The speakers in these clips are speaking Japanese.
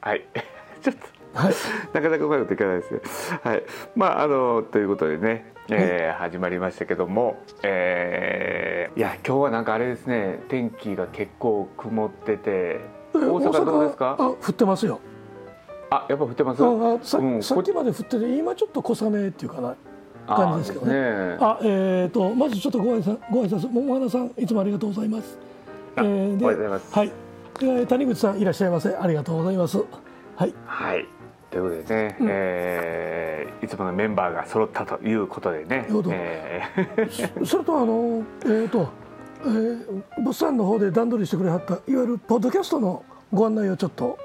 はい ちょっとなかなかうまいこといかないですね。はい、まああのということでね、えー、始まりましたけども、えー、いや今日はなんかあれですね天気が結構曇ってて大阪どうですか？あ降ってますよ。あやっぱ降ってます？あさ,、うん、さっきまで降ってて今ちょっと小雨っていうかな。感じですけどね。あ、ね、えっ、ー、とまずちょっとご挨拶ご挨拶桃花さんいつもありがとうございます。えー、ではい。えー、谷口さんいらっしゃいませありがとうございます。はい。はい。ということでね、うん、えー、いつものメンバーが揃ったということでね。えー、そ れとあのえっ、ー、と、えー、物産の方で段取りしてくれはったいわゆるポッドキャストのご案内をちょっと。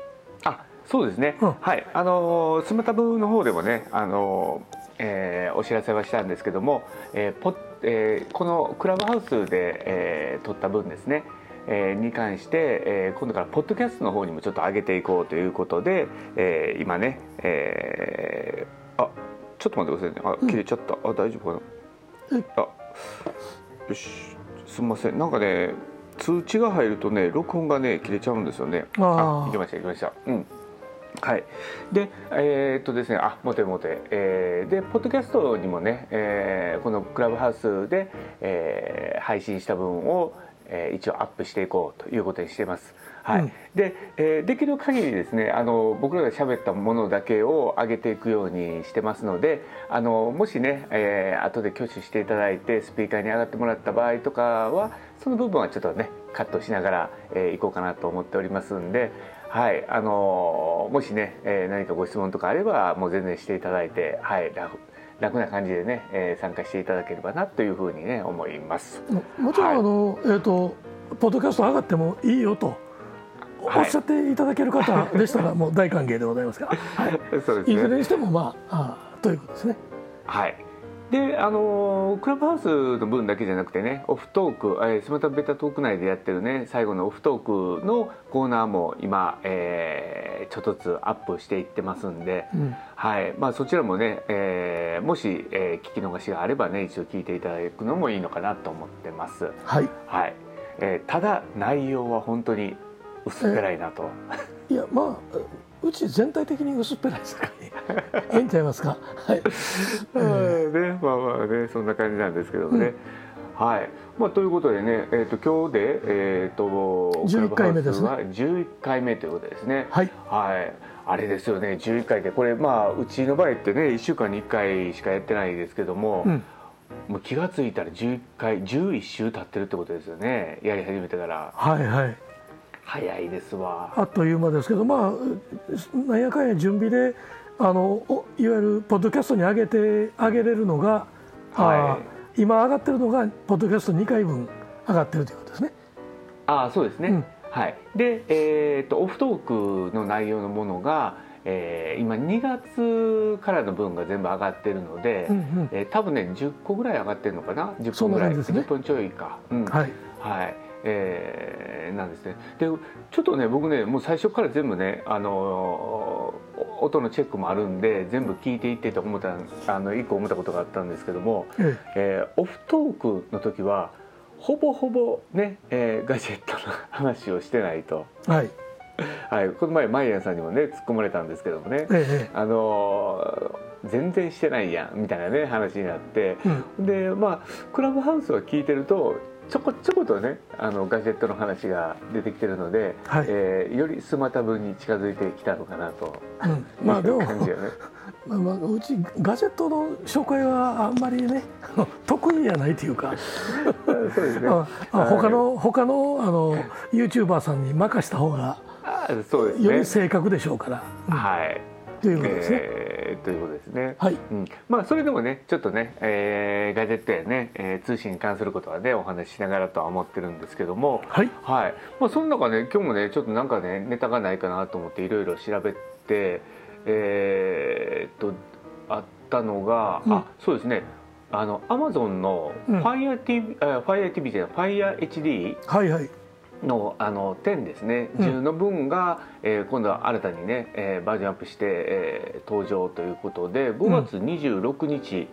あ、そうですね。うん、はい、あのスマタブの方でもね、あのえー、お知らせはしたんですけども、えーポえー、このクラブハウスで、えー、撮った分ですね。えー、に関して、えー、今度からポッドキャストの方にもちょっと上げていこうということで、えー、今ね、えー、あちょっと待ってくださいね。あ切れちゃった、うん、あ大丈夫かな？あよし。すみません。なんかね通知が入るとね録音がね切れちゃうんですよね。ああきましたいきました。うん。はい、でえー、っとですね。あモテモテ、えー、でポッドキャストにもね、えー、このクラブハウスで、えー、配信した分を、えー、一応アップしていこうということにしています。はい、うん、で、えー、できる限りですねあの僕らが喋ったものだけを上げていくようにしてますのであのもしね、えー、後で挙手していただいてスピーカーに上がってもらった場合とかはその部分はちょっとねカットしながら、えー、いこうかなと思っておりますんで。はいあのもしね、えー、何かご質問とかあればもう全然していただいて、はい、楽な感じでね、えー、参加していただければなというふうにね思います。もちろん、はい、あのえっ、ー、とポッドキャスト上がってもいいよと。おっしゃっていただける方でしたら もう大歓迎でございますから、はい、そうですね、いずれにしてもまああということですね。はいであのクラブハウスの分だけじゃなくてねオフトーク、えー、スマタベタトーク内でやってるね最後のオフトークのコーナーも今、えー、ちょっとずつアップしていってますんで、うん、はいまあ、そちらもね、えー、もし、えー、聞き逃しがあればね一応聞いていただくのもいいのかなと思ってます。はい、はいえー、ただ内容は本当に薄っぺらいなと。いやまあうち全体的に薄っぺらいですかね。ええんちゃいますか？はい。えー、ね、まあまあね、そんな感じなんですけどもね。うん、はい。まあということでね、えっ、ー、と今日でえっ、ー、と十一回目ですね。十一回目ということですね。はい。はい。あれですよね、十一回でこれまあうちの場合ってね、一週間に一回しかやってないですけども。うん。もう気が付いたら11回11週経ってるってことですよねやり始めてから。はいはい。早いですわ。あっという間ですけどまあなんやかんや準備であのいわゆるポッドキャストに上げて上げれるのが、はい、今上がってるのがポッドキャスト2回分上がってるということですね。あそうですね、うん、はい、で、えーと、オフトークの内容のものが、えー、今2月からの分が全部上がってるので、うんうん、えー、多分ね10個ぐらい上がってるのかな？10分ぐらい、ね、10分ちょいか。うん、はい、はい。えー、なんですね。でちょっとね僕ねもう最初から全部ねあの音のチェックもあるんで全部聞いていってと思ったあの一個思ったことがあったんですけども、ええ。えー、オフトークの時はほぼほぼね、えー、ガジェットの話をしてないと。はい。はい、この前マイヤンさんにもね突っ込まれたんですけどもね、ええ、あの全然してないやんみたいなね話になって、うん、でまあクラブハウスは聞いてるとちょこちょことねあのガジェットの話が出てきてるので、はい、えー、よりスマタブに近づいてきたのかなと、うん、まあでも感じよね。まあまあ、うちガジェットの紹介はあんまりね 得意じゃないというかそうですね、他の他のあの YouTuber さんに任した方がそうです、ね、より正確でしょうから。うん、はいということですね。えー、ということですね。はい。うん、まあそれでもねちょっとね、えー、ガジェットやね、えー、通信に関することはねお話ししながらとは思ってるんですけども、はい。はい。まあその中ね今日もねちょっとなんかねネタがないかなと思っていろいろ調べて、えー、っとあったのが、うん、あそうですね。あのアマゾンの Fire TV、うん、Fire TV じゃない Fire HD はいはい。のあの10ですね。10の分が、うん、えー、今度は新たにね、えー、バージョンアップして、えー、登場ということで5月26日、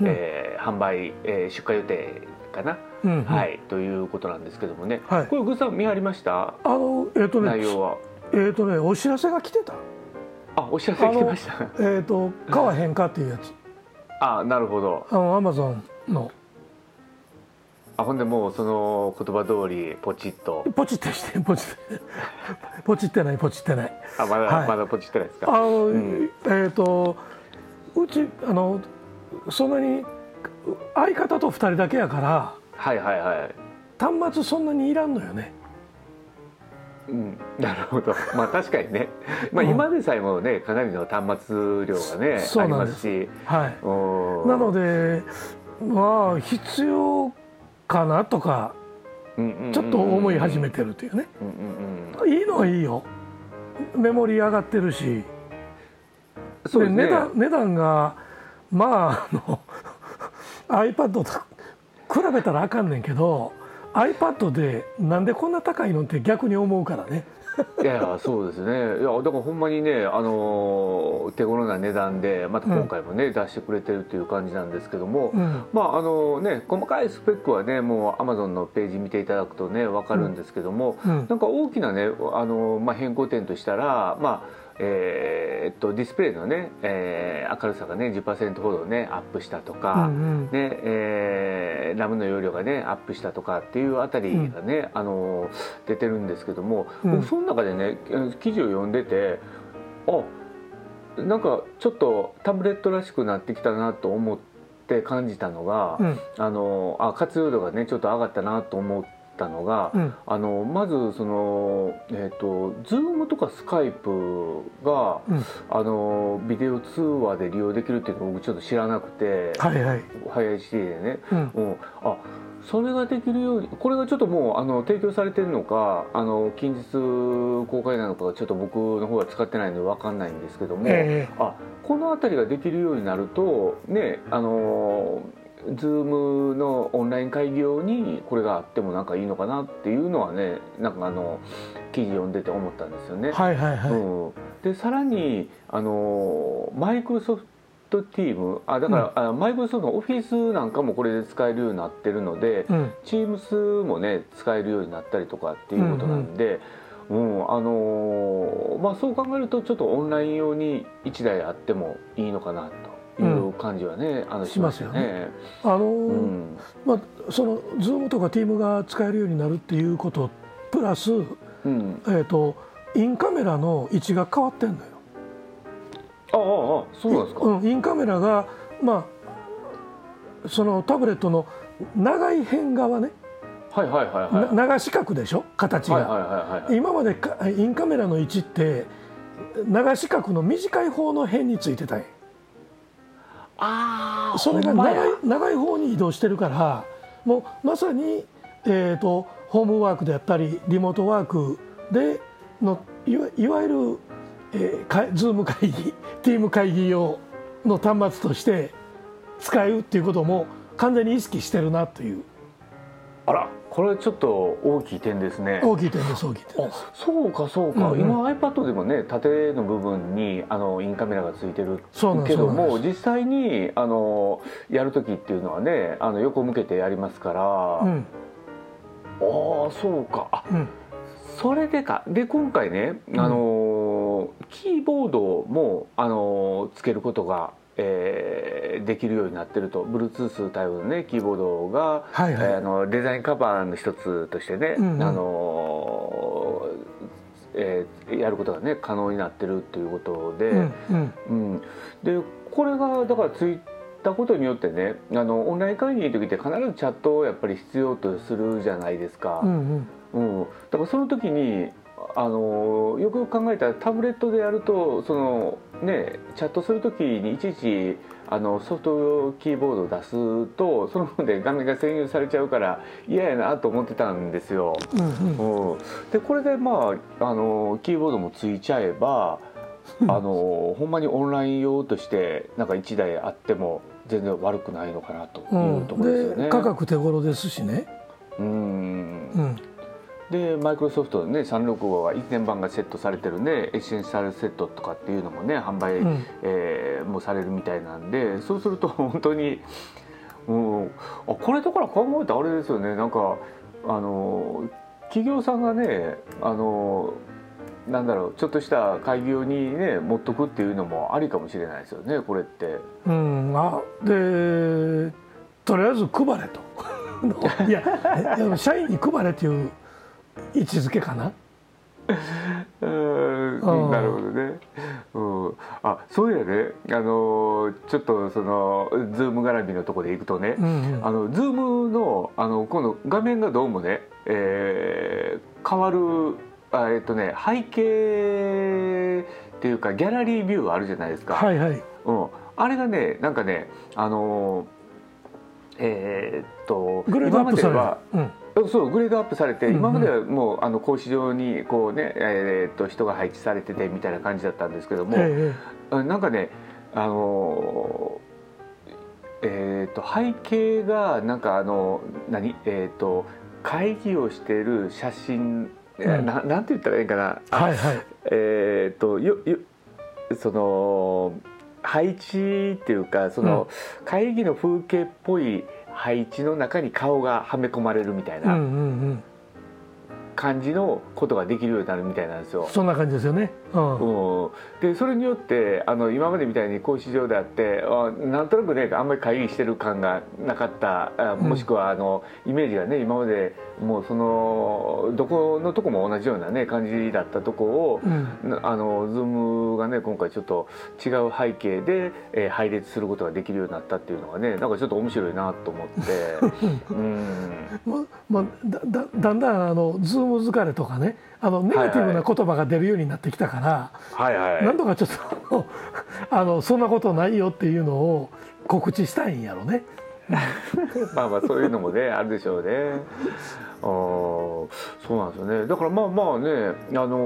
うん、えー、販売、えー、出荷予定かな、うんうん、はいということなんですけどもね、はい、これ具さん見張りました？あのえっ、ー、とね内容は。えっ、ー、とねお知らせが来てたあお知らせ来てました。えっ、ー、と買わへんかっていうやつ。あなるほど。あのアマゾンの。あほんでもうその言葉通り ポチッと。ポチってしてポチってポチってないポチってない。あまだ、はい、まだポチってないですか？あの、うん、えっ、ー、とうちあのそんなに相方と2人だけやから。はいはいはい。端末そんなにいらんのよねうん、なるほど。まあ確かにね、まあ、今でさえもねかなりの端末量がねありますし、はい、なのでまあ必要かなとかちょっと思い始めてるというね、いいのはいいよ。メモリ上がってるし。それ、ね、値段値段がまああの iPad と比べたらあかんねんけど iPad でなんでこんな高いのって逆に思うからね。いやそうですね。いやだからほんまにねあの手頃な値段でまた今回もね、うん、出してくれてるという感じなんですけども、うん、まああのね細かいスペックはねもう Amazon のページ見ていただくとね分かるんですけども、うん、なんか大きなねあの、まあ、変更点としたらまあえー、っとディスプレイのね、えー、明るさがね10%ほどねアップしたとか、うんうん、ねえー、ラムの容量がねアップしたとかっていうあたりがね、うん、あの出てるんですけども、うん、僕その中でね記事を読んでてあなんかちょっとタブレットらしくなってきたなと思って感じたのが、うん、あのあ活用度がねちょっと上がったなと思って。たのが、うん、あのまずそのえっ、ー、と Zoom とかスカイプが、うん、あのビデオ通話で利用できるっていうのを僕ちょっと知らなくて、はいはい、早いシティでね、うん、うん、あそれができるようにこれがちょっともうあの提供されてるのかあの近日公開なのかがちょっと僕の方は使ってないので分かんないんですけども、えー、あこの辺りができるようになるとねあの Zoom のオンライン会議用にこれがあってもなんかいいのかなっていうのはねなんかあの記事読んでて思ったんですよね。はいはいはいうん、でさらにあのマイクロソフトティームあだから、うん、マイクロソフトのオフィスなんかもこれで使えるようになってるので、うん、Teams もね使えるようになったりとかっていうことなんで。うん、うん、あのー、まあそう考えるとちょっとオンライン用に1台あってもいいのかなと。感じはね、あのしますよね。あの、うん、まあそのズームとかティームが使えるようになるっていうことプラス、うん、えっ、ー、とインカメラの位置が変わってんのよ。ああああそうなんですか。うん、インカメラがまあそのタブレットの長い辺側ね。はいはいはいはい。長四角でしょ？形が、はいはいはいはい。今までインカメラの位置って長四角の短い方の辺についてたんや。あそれが長い長い方に移動してるからもうまさに、えーと、ホームワークであったりリモートワークでのいわいわゆる、えー、かズーム会議 ティーム会議用の端末として使うっていうことも完全に意識してるなという。あらこれちょっと大きい点ですね。大きい点です大きい点です。そうかそうか、うんうん、今 iPad でもね縦の部分にあのインカメラがついてるけども実際にあのやる時っていうのはねあの横向けてやりますから、うん、ああそうか。あ、うん、それでか。で今回ねあの、キーボードもあのつけることがえー、できるようになってると。Bluetooth 対応のねキーボードが、はいはい、えー、あのデザインカバーの一つとしてね、うんうん、あのえー、やることがね可能になってるっていうことで、うん、うん、でこれがだからついたことによってねあのオンライン会議の時って必ずチャットをやっぱり必要とするじゃないですか。うん、うん、だからその時にあのよく考えたらタブレットでやるとそのねチャットする時にいちいちあのソフトキーボードを出すとその方で画面が占有されちゃうから嫌やなと思ってたんですよ。うんうん、でこれでまああのキーボードもついちゃえばあのほんまにオンライン用としてなんか1台あっても全然悪くないのかなというところですよね。うん、価格手頃ですしね。うん、うんでマイクロソフトのね365は1年版がセットされてるねエッセンシャルセットとかっていうのもね販売、うん、えー、もされるみたいなんでそうすると 本当に、うん、あこれだから考えたらあれですよね。なんかあの企業さんがねあのなんだろうちょっとした会議用にね持っとくっていうのもありかもしれないですよねこれって。うん。あでとりあえず配れと。いや社員に配れっていう位置づけかな？うんなるほどね。うん、あそうやねあのちょっとそのズーム絡みのところでいくとね、うんうん、あのズームのあの今度画面がどうもね、えー、変わるあえっとね背景っていうかギャラリービューあるじゃないですか。はいはい。うん、あれがねなんかねあのえー、っと今までは、うんそうグレードアップされて、今まではもうあの格子状にこうね、えー、っと人が配置されててみたいな感じだったんですけども、えー、なんかねあのえー、っと背景がなんかあの何えー、っと会議をしている写真ななんて言ったらいいかな、はいはい、えー、っとよよその配置っていうかその会議の風景っぽい配置の中に顔がはめ込まれるみたいな感じのことができるようになるみたいなんですよ。そんな感じですよね。うん、でそれによってあの今までみたいに格子状であってあなんとなくねあんまり会議してる感がなかったもしくはあの、イメージがね今までもうそのどこのとこも同じようなね感じだったとこを、うん、あのズームがね今回ちょっと違う背景で、えー、配列することができるようになったっていうのがねなんかちょっと面白いなと思って。うんままあ、だだだんだんあのズーム疲れとかねあのネガティブな言葉が出るようになってきたから、はいはい、なんとかちょっと あのそんなことないよっていうのを告知したいんやろね。まあまあそういうのもねあるでしょうね。あそうなんですよね。だからまあまあね、あの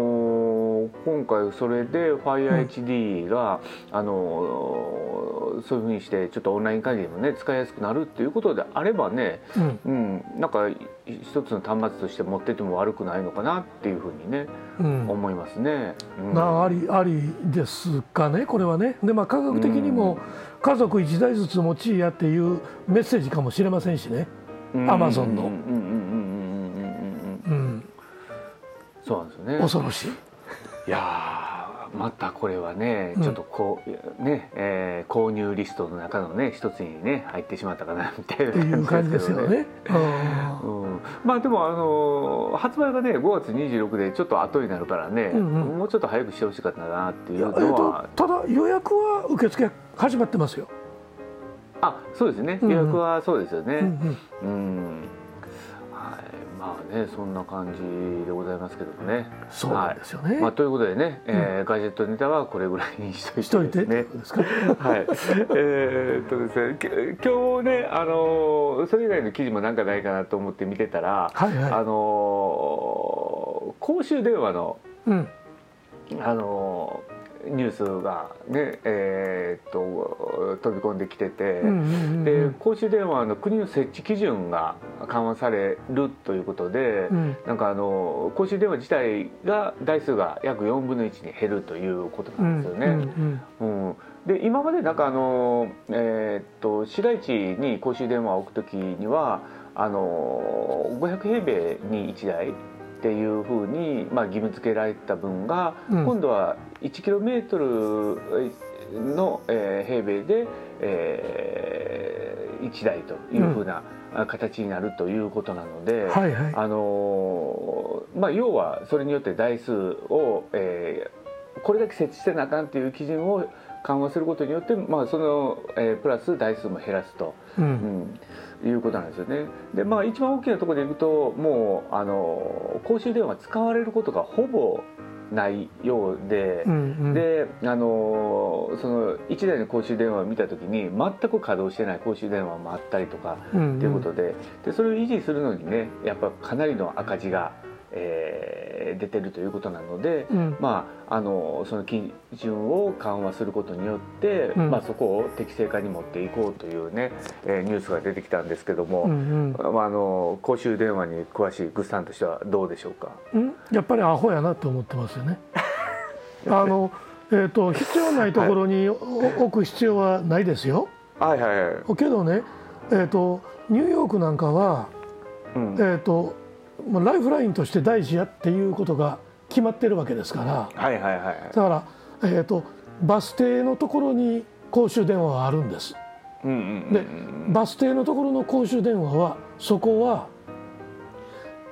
ー、今回それで FireHD が、うん、あのー、そういうふうにしてちょっとオンライン会議でもね使いやすくなるっていうことであればね、うん、うん、なんか一つの端末として持ってても悪くないのかなっていうふうにね、うん、思いますね。なありありですかねこれはね。でまあ科学的にも家族一台ずつ持ちやっていうメッセージかもしれませんしね。アマゾンの。そうなんですよね。恐ろしい。いやまたこれはね、ちょっとこうね、えー、購入リストの中のね一つにね入ってしまったかなみたいな感じですよね。うん、まあでもあの発売がね5月26でちょっと後になるからね、うんうん、もうちょっと早くしてほしかったなっていうのは、ただ予約は受付始まってますよ。あそうですね。予約はそうですよね。うん、うん。うんまあねそんな感じでございますけどもね。そうなんですよね。はい、まあということでね、えー、ガジェットネタはこれぐらいにしといてね。はい。えー、っとですね今日ねあのそれ以外の記事もなんかないかなと思って見てたら、はいはい、あの公衆電話の、うん、あのニュースがね、えー、っと飛び込んできてて、で公衆電話の国の設置基準が緩和されるということで、うん、なんかあの公衆電話自体が台数が約4分の1に減るということなんですよね。うん、うん、で今までなんかあの、えー、っと市街地に公衆電話を置くときにはあの500平米に1台っていうふうに、まあ、義務付けられた分が、うん、今度は 1km の、えー、平米で、えー、1台というふうな、形になるということなので、はいはい、あのまあ、要はそれによって台数を、えー、これだけ設置してなあかんという基準を緩和することによって、まあ、その、えー、プラス台数も減らすと。うん、うんいうことなんですよね。でまあ一番大きなところでいくともうあの公衆電話使われることがほぼないようで、うんうん、であのその1台の公衆電話を見た時に全く稼働してない公衆電話もあったりとか、うんうん、っていうことででそれを維持するのにねやっぱかなりの赤字がえー、出てるということなので、うん、まあ、あのその基準を緩和することによって、うん、まあ、そこを適正化に持っていこうというね、えー、ニュースが出てきたんですけども、うんうん、まあ、あの公衆電話に詳しいグッさんとしてはどうでしょうか、やっぱりアホやなと思ってますよね。あのえーと、必要ないところに置く必要はないですよ。はいはいはい、けどね、えーと、ニューヨークなんかは、うん、えーとまあ、ライフラインとして大事やっていうことが決まってるわけですから。はいはいはいだから、えー、とバス停のところに公衆電話はあるんです。うんうんうんでバス停のところの公衆電話はそこは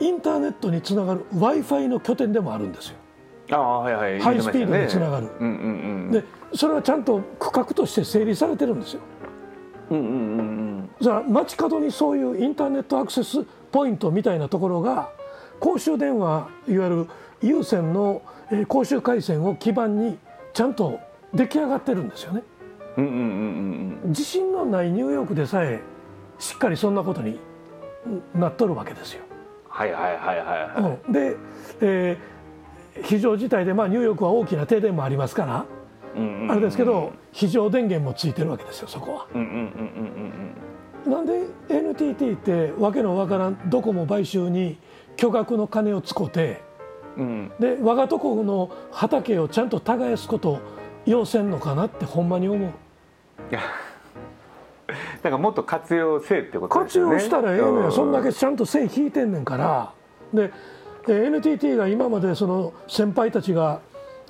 インターネットにつながる w i f i の拠点でもあるんですよ。ああはいはい。ハイスピードにつながる。うんうんうんでそれはちゃんと区画として整理されてるんですよ。うんうんうんうんじゃあ街角にそういうインターネットアクセスポイントみたいなところが公衆電話いわゆる有線のえー公衆回線を基盤にちゃんと出来上がってるんですよね。うんうんうんうんうん地震のないニューヨークでさえしっかりそんなことになっとるわけですよ。はいはいはいはいはいうんで、えー非常事態で、まあ、ニューヨークは大きな停電もありますから、うんうんうんあれですけど非常電源もついてるわけですよそこは。うんうんうんうんなんで NTT ってわけのわからんドコモ買収に巨額の金を使ってうん。うんで我がとこの畑をちゃんと耕すことを要せんのかなってほんまに思う。いやだからもっと活用せえってことです活よね。用したらええのやそんだけうちゃんと線引いてんねんから。でえー NTT が今までその先輩たちが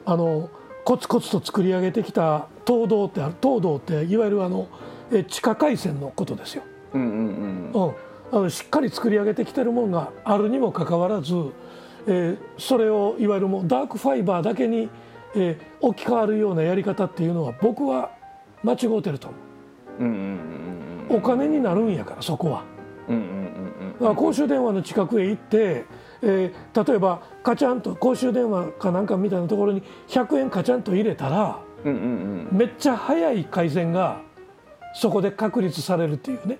あのコツコツと作り上げてきた東道ってある東道っていわゆるあのえ地下回線のことですよ。うんうんうん。うん、あのしっかり作り上げてきてるもんがあるにもかかわらず、えーそれをいわゆるもうダークファイバーだけに、えー置き換わるようなやり方っていうのは僕は間違うてると思う。んうんうんうんうお金になるんやからそこは。うんうんうんだから公衆電話の近くへ行って、えー例えばカチャンと公衆電話かなんかみたいなところに100円カチャンと入れたらうんうんうん。めっちゃ早い回線がそこで確立されるっていうね。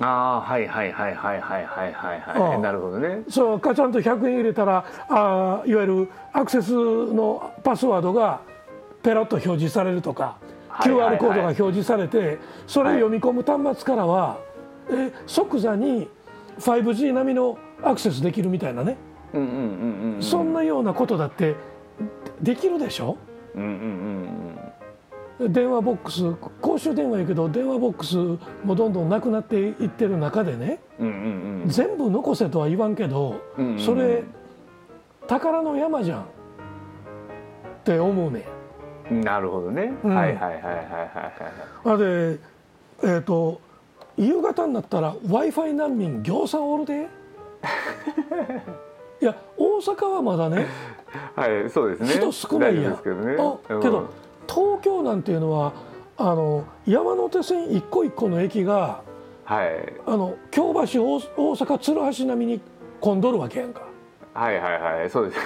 ああはいはいはいはいはいはいはい。なるほどね。そうカチャンと100円入れたらあーいわゆるアクセスのパスワードがペラッと表示されるとか、はいはいはい。QR コードが表示されてそれを読み込む端末からは、えー即座に 5G 並みのアクセスできるみたいなね、うんうんうんうんうん。そんなようなことだってできるでしょ？うんうんうん電話ボックス公衆電話やけど電話ボックスもどんどんなくなっていってる中でねうんうんうん。全部残せとは言わんけど、うんうんうん。それ宝の山じゃん。って思うね。ん。なるほどね、うん。はいはいはいはいはいはいあでえっ、と夕方になったら w i f i 難民行さんおるで。いや大阪はまだね。はいそうですね。人少ないやん。ですけどね。あけど東京なんていうのはあの山手線一個一個の駅がはいあの京橋大大阪鶴橋並みに混んどるわけやんか。はいはいはいそうです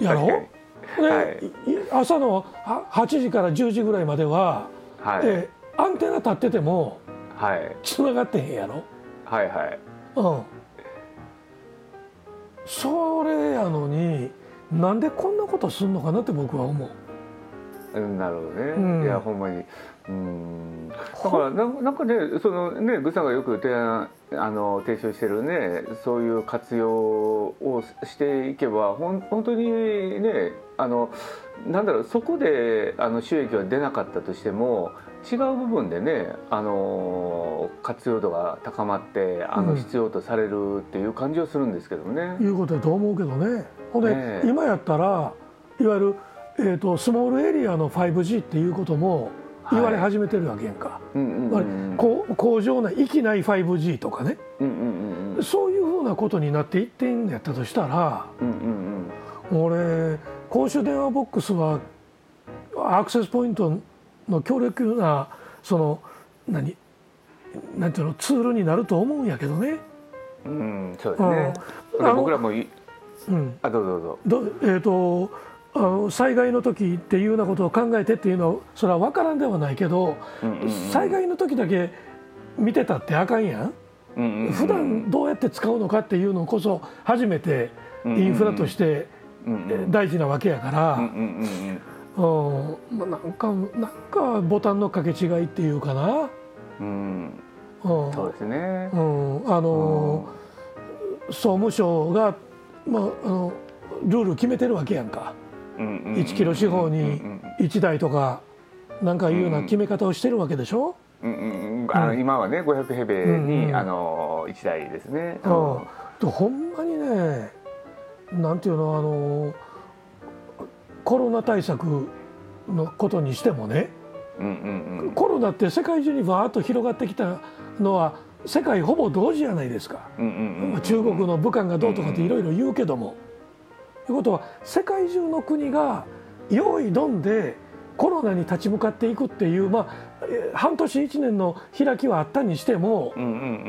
やろ？で、はいい朝のは8時から10時ぐらいまでは、はい、えーアンテナ立っててもはい繋がってへんやろ？はいはいうん。それやのになんでこんなことすんのかなって僕は思う。うんなるほどね、うん。いやほんまに。うん。だからななんかねそのねグさんがよく提案あの提唱してるねそういう活用をしていけばほん本当にねあのなんだろうそこであの収益は出なかったとしても違う部分でねあの活用度が高まってあのうん。必要とされるっていう感じはするんですけどもね。いうことやと思うけどね。ほんで、ねえ。今やったらいわゆる、えー、とスモールエリアの 5G っていうことも言われ始めてるわけやんか。工場内域内 5G とかねそういうふうなことになっていってんやったとしたらうんうんうん俺公衆電話ボックスはアクセスポイントの強力なその何なんていうのツールになると思うんやけどね。うん、そうですね。僕らもいうん、あどうぞどうぞ。どえー、とあの災害の時っていうようなことを考えてっていうのはそれは分からんではないけど、うんうんうん。災害の時だけ見てたってあかんやん。うんうんうん普段どうやって使うのかっていうのこそ初めてインフラとしてうんうん。大事なわけやかうんら、うんうん。まあ、なんかなんかボタンの掛け違いっていうかな、うん。うん。うんそうですね。う。ん、あの総務省が、まあ、あのルール決めてるわけやんか1 1キロ四方に1台とかなんかいうような決め方をしてるわけでしょ、うんうんうん。あの今はね500平米に、うんうんあの1台ですね。うん。でほんまにねなんていうのあのコロナ対策のことにしてもね、うんうんうん、コロナって世界中にわーっと広がってきたのは世界ほぼ同時じゃないですか、うんうんうん、中国の武漢がどうとかっていろいろ言うけども。ということは世界中の国が用意どんでコロナに立ち向かっていくっていう、まあ、半年1年の開きはあったにしても、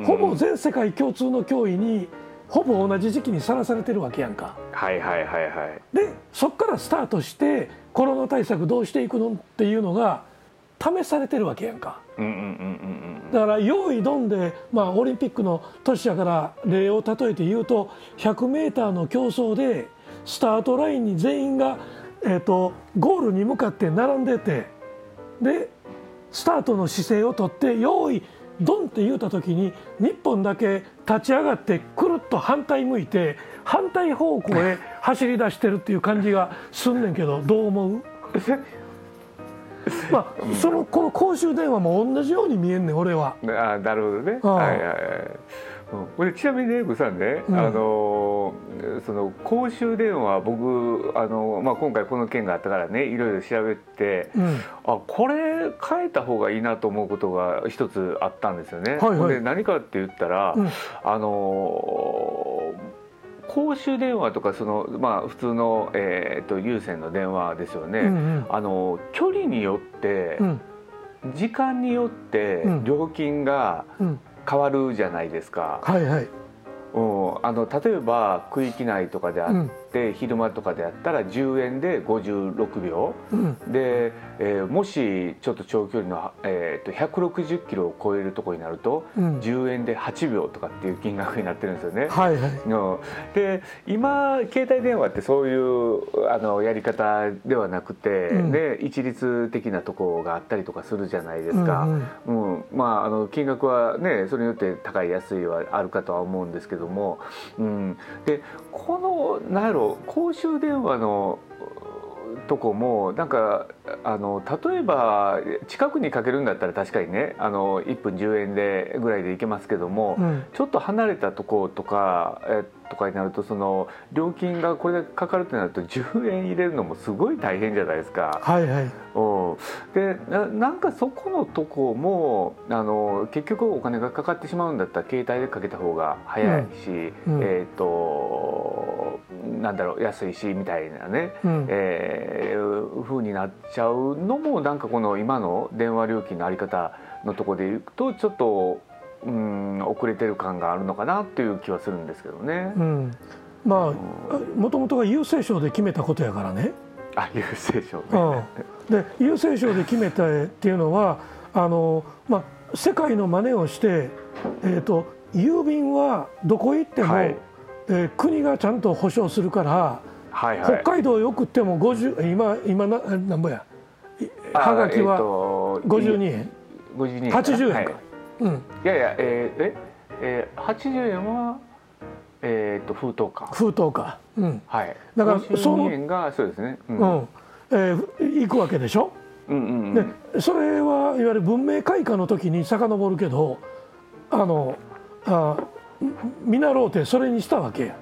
ほぼ全世界共通の脅威にほぼ同じ時期にさらされてるわけやんか。はいはいはいはい。でそこからスタートしてコロナ対策どうしていくのっていうのが試されてるわけやんか。うんうんうんうんだから用意どんで、まあ、オリンピックの年やから例を例えて言うと 100m の競争でスタートラインに全員が、えーと、ゴールに向かって並んでてでスタートの姿勢をとって用意ドンって言うた時に日本だけ立ち上がってくるっと反対向いて反対方向へ 走り出してるっていう感じがすんねんけどどう思う？まあ、そのこの公衆電話も同じように見えんねん俺は。あなるほどね。はいはいはい。うん、ちなみにね、グさんね、うん、あのその公衆電話僕あのまあ今回この件があったからね、いろいろ調べて、うん、あこれ変えた方がいいなと思うことが一つあったんですよね。はいはい、で何かって言ったら、あの公衆電話とかその、まあ、普通の、えーと、有線の電話ですよね、うんうん、あの距離によって、うん、時間によって料金が変わるじゃないですか。うん、はいはいあの例えば区域内とかであって、うん、昼間とかであったら10円で56秒、うん、で、えー、もしちょっと長距離の、えーと、160キロを超えるところになると、うん、10円で8秒とかっていう金額になってるんですよね。はいはい。うん、で今携帯電話ってそういうあのやり方ではなくて、うん、で一律的なところがあったりとかするじゃないですか。うん、うん、まああの金額はねそれによって高い安いはあるかとは思うんですけども、うん、でこの何やろ公衆電話のとこもなんかあの例えば近くにかけるんだったら確かにねあの1分10円でぐらいで行けますけども、うん、ちょっと離れたとことかえとかになるとその料金がこれだけかかるとなると10円入れるのもすごい大変じゃないですか。はいはい、でななんかそこのとこもあの結局お金がかかってしまうんだったら携帯でかけた方が早いし、うん。うん、えっ、ー、となんだろう安いしみたいなね、うん、えー、風になっちゃうのもなんかこの今の電話料金のあり方のとこでいくとちょっとうん遅れてる感があるのかなっていう気はするんですけどね。うん、まあもともとが郵政省で決めたことやからね。あ郵政省、ね、うん、で郵政省で決めたっていうのはあの、まあ、世界の真似をして、えーと、郵便はどこ行っても、はい、えー、国がちゃんと保証するから、はいはい、北海道へ送っても50今今ななんぼや。はがきは52円、えー、52円80円か。はいうん、いやいやえー、ええー、80円はえーと、封筒か。封筒か、うん、はい。だからその円がそうですね。うん、うん、えー、行くわけでしょ、うんうんうん、でそれはいわゆる文明開化の時に遡るけどあのあ見習うてそれにしたわけや。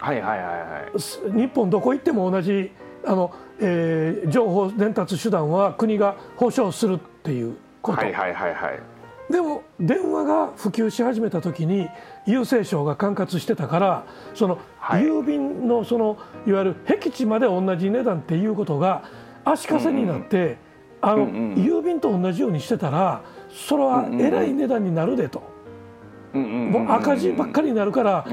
はいはいはいはい。日本どこ行っても同じあの、えー、情報伝達手段は国が保障するっていうこと。はいはいはいはいでも電話が普及し始めた時に郵政省が管轄してたからその郵便のそのいわゆる僻地まで同じ値段っていうことが足かせになって、あの郵便と同じようにしてたらそれはえらい値段になるでと。もう赤字ばっかりになるから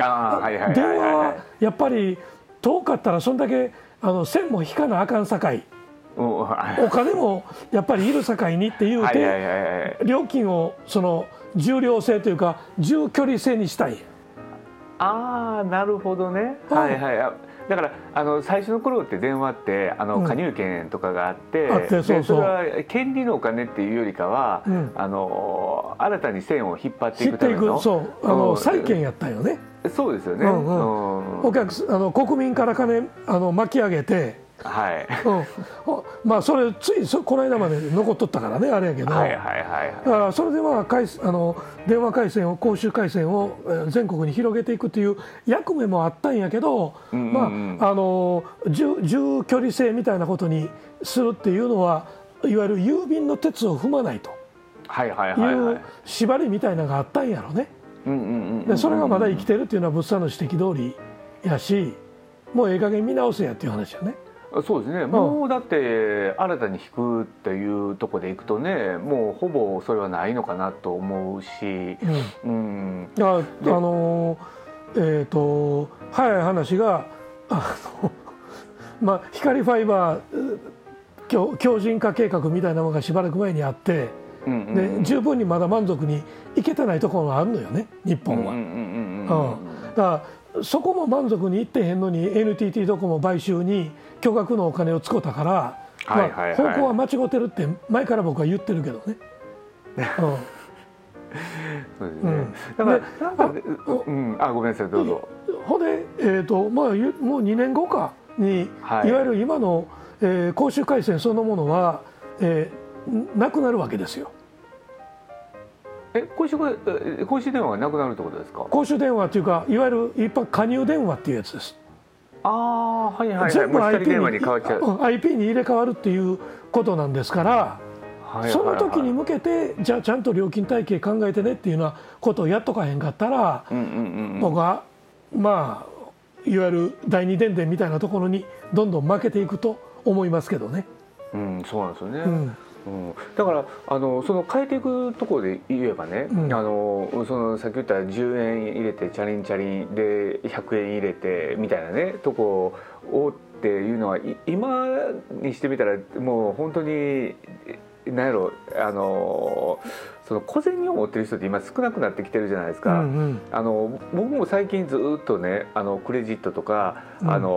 電話はやっぱり遠かったらそんだけあの線も引かなあかんさかい。お金もやっぱりいるさかいにっていうて料金をその重量性というか重距離性にしたい。ああなるほどね、はい。はいだからあの最初の頃って電話ってあの加入権とかがあって,、うん、そそれは権利のお金っていうよりかは、うん、あの新たに線を引っ張っていくためのそうあの債権やったよね。そうですよね、うん。うん、お客あの国民から金あの巻き上げてはい、うん、まあそれついそこの間まで残っとったからねあれやけど、はいはいはい、だからそれでは回あの電話回線を公衆回線を全国に広げていくという役目もあったんやけど、うんうんまああの重重距離制みたいなことにするっていうのはいわゆる郵便の鉄を踏まないと。いう縛りみたいなのがあったんやろね。でそれがまだ生きてるっていうのは物産の指摘通りやしもうええ加減見直せやっていう話よね。そうですね、もうだって新たに引くっていうとこでいくとねもうほぼそれはないのかなと思うし、うん、うん、あのえっ、ー、と早い話があの、まあ、光ファイバー強強靭化計画みたいなものがしばらく前にあって、うんうん、で十分にまだ満足にいけてないところがあるのよね日本は。だからそこも満足にいってへんのに NTT ドコモ買収に巨額のお金を使ったから、まあ、方向は間違ってるって前から僕は言ってるけどね。うんそうですね。うん、だから、うん、あ、ごめんなさい、どうぞ。ほで、えっ、ー、と、まあ、もう2年後かに、はい、いわゆる今の、えー、公衆回線そのものは、えー、なくなるわけですよ。え公衆公衆電話がなくなるってことですか？公衆電話っていうかいわゆる一般加入電話っていうやつです。ああはいはい、はい、全部 IP にに IP に入れ替わるっていうことなんですから、はい、その時に向けてじゃあちゃんと料金体系考えてねっていうようなことをやっとかへんかったら、うんうんうん、僕はまあいわゆる第二電電みたいなところにどんどん負けていくと思いますけどね。うん、そうなんですよね。うんうん、だからあのその変えていくところで言えばね、うん、あのそのさっき言った10円入れてチャリンチャリンで100円入れてみたいなねとこをっていうのは今にしてみたらもう本当に何やろあのその小銭を持ってる人って今少なくなってきてるじゃないですか、うんうん、あの僕も最近ずっとねあのクレジットとか、うん、あの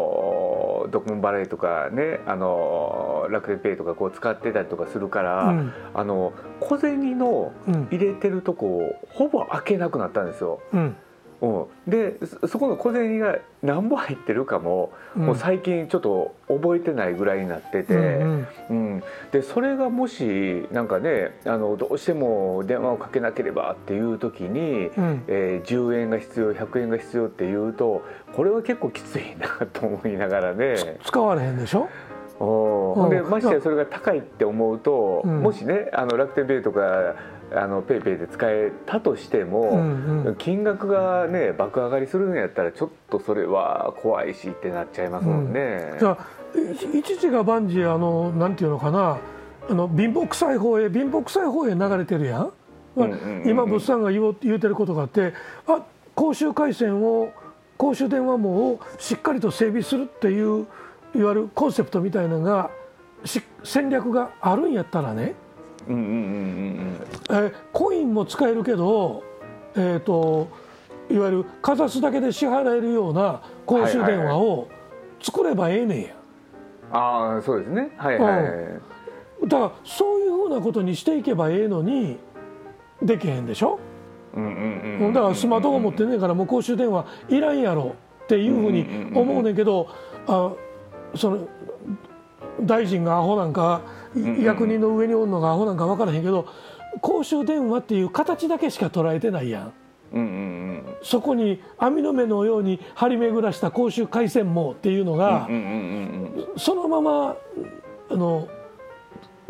ドコモバレーとかねあの楽天ペイとかこう使ってたりとかするから、うん、あの小銭の入れてるとこをほぼ開けなくなったんですよ。うんうん、でそこの小銭が何本入ってるかも、うん、もう最近ちょっと覚えてないぐらいになってて、うんうん、でそれがもしなんかねあのどうしても電話をかけなければっていう時に、うん、えー、10円が必要100円が必要っていうとこれは結構きついなと思いながらね。使われへんでしょ？ほんでましてやそれが高いって思うと、もしねあの楽天ペイとかあのペイペイで使えたとしても、うんうん、金額がね爆上がりするんやったらちょっとそれは怖いしってなっちゃいますもんね。うん、じゃあ一時が万事あのなんていうのかなあの貧乏臭い方へ貧乏臭い方へ流れてるやん？まあ、今物産が言う言うてることがあってあ公衆回線を公衆電話網をしっかりと整備するっていういわゆるコンセプトみたいなのが戦略があるんやったらねコインも使えるけど、えーと、いわゆるかざすだけで支払えるような公衆電話を作ればええねんや。ああそうですね。はいはい、うん、だからそういうふうなことにしていけばええのにできへんでしょ、うんうんうん、だからスマートフォン持ってねえからもう公衆電話いらんやろっていうふうに思うねんけど、あその大臣がアホなんか役人の上におるのがアホなんか分からへんけど公衆電話っていう形だけしか捉えてないやん。うんうんうん、そこに網の目のように張り巡らした公衆回線網っていうのが、うんうんうんうん、そのままあの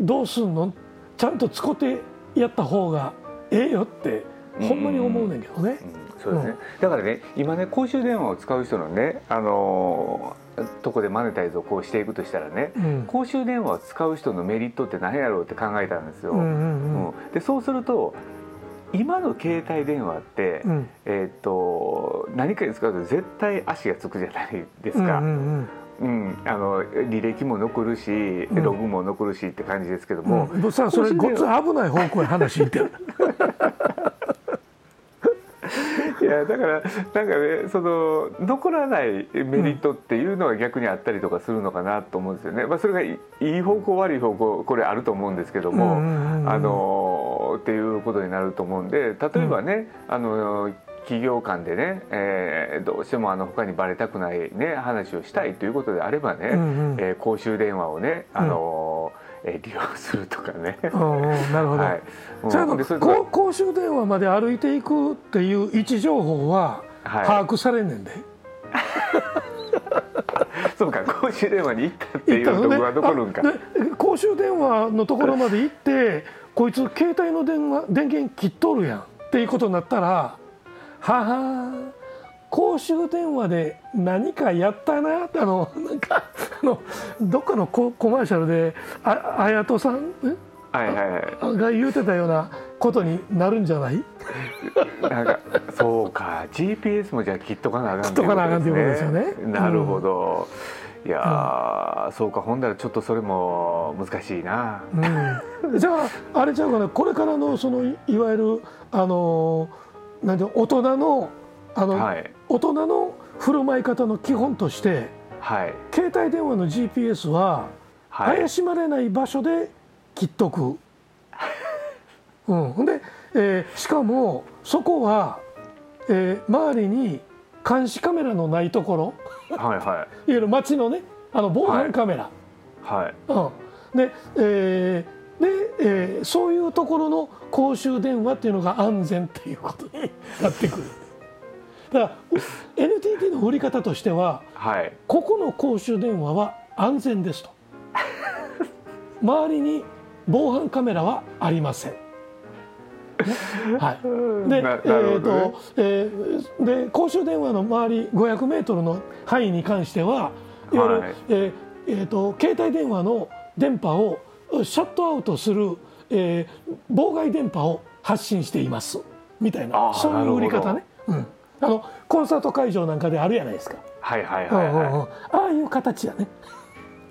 どうすんの？ちゃんと使ってやった方がええよってほんまに思うねんけどね。うんうんうん、そうですね、だからね今ね公衆電話を使う人のね、あのーとこでマネタイズをこうしていくとしたらね、うん、公衆電話を使う人のメリットって何やろうって考えたんですよ。うんうんうん、でそうすると今の携帯電話って、うん、えーと、何かに使うと絶対足がつくじゃないですか。うんうんうん、あの履歴も残るしログも残るしって感じですけども、うん、さそれごっつ危ない方向へ話いってる いやだからなんかねその残らないメリットっていうのが逆にあったりとかするのかなと思うんですよね。まあ、それがいい方向悪い方向これあると思うんですけども、あのっていうことになると思うんで例えばね、あの企業間でね、えー、どうしてもあの他にバレたくないね話をしたいということであればね、うんうん、えー、公衆電話をねあのー、うん、えー、利用するとかね。なるほど。はい、じゃあ公衆電話まで歩いていくっていう位置情報は把握されんねんで。は いそうか公衆電話に行ったっていうところは残るんか、ね、公衆電話のところまで行ってこいつ携帯の電話電源切っとるやんっていうことになったらはは公衆電話で何かやったなってあの なんかあのどっかのココマーシャルであ綾人さんはいはいはい、が言うてたようなことになるんじゃない？なんかそうか GPS もじゃあ切っとかなあかんとかなあかんっていうことですよね。なるほど、うん、いや、うん、そうかほんだらちょっとそれも難しいな。うん、じゃああれちゃうかなこれからのそのいわゆるあのなんて大人のあの、はい、大人の振る舞い方の基本として、はい、携帯電話の GPS は、はい、怪しまれない場所で切っとく。うん、で、えー、しかもそこは、えー、周りに監視カメラのないところ、はいはい、いわゆる街のねあの防犯カメラ、はい、はい、うん、で,、えーでえー、そういうところの公衆電話っていうのが安全っていうことになってくる。だから NTT の売り方としては、はい、ここの公衆電話は安全ですと。周りに防犯カメラはありません。はい、で,、えーとえー、で公衆電話の周り500メートルの範囲に関してはいわゆる、はい、えーえーと、携帯電話の電波をシャットアウトする、えー、妨害電波を発信しています。みたいな。そういう売り方ね、うん、あのコンサート会場なんかであるじゃないですか。はいはいはい、はい、ああいう形やね。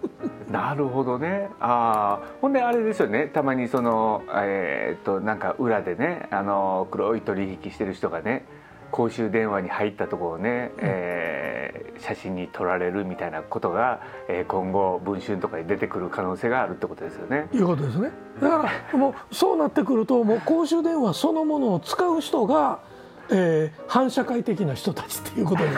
なるほどねああほんであれですよねたまにそのえー、っとなんか裏でねあの黒い取引してる人がね公衆電話に入ったところをね、うん、えー、写真に撮られるみたいなことが、えー、今後文春とかに出てくる可能性があるってことですよね。いうことですね。だからもうそうなってくるともう公衆電話そのものを使う人が、えー、反社会的な人たちっていうことに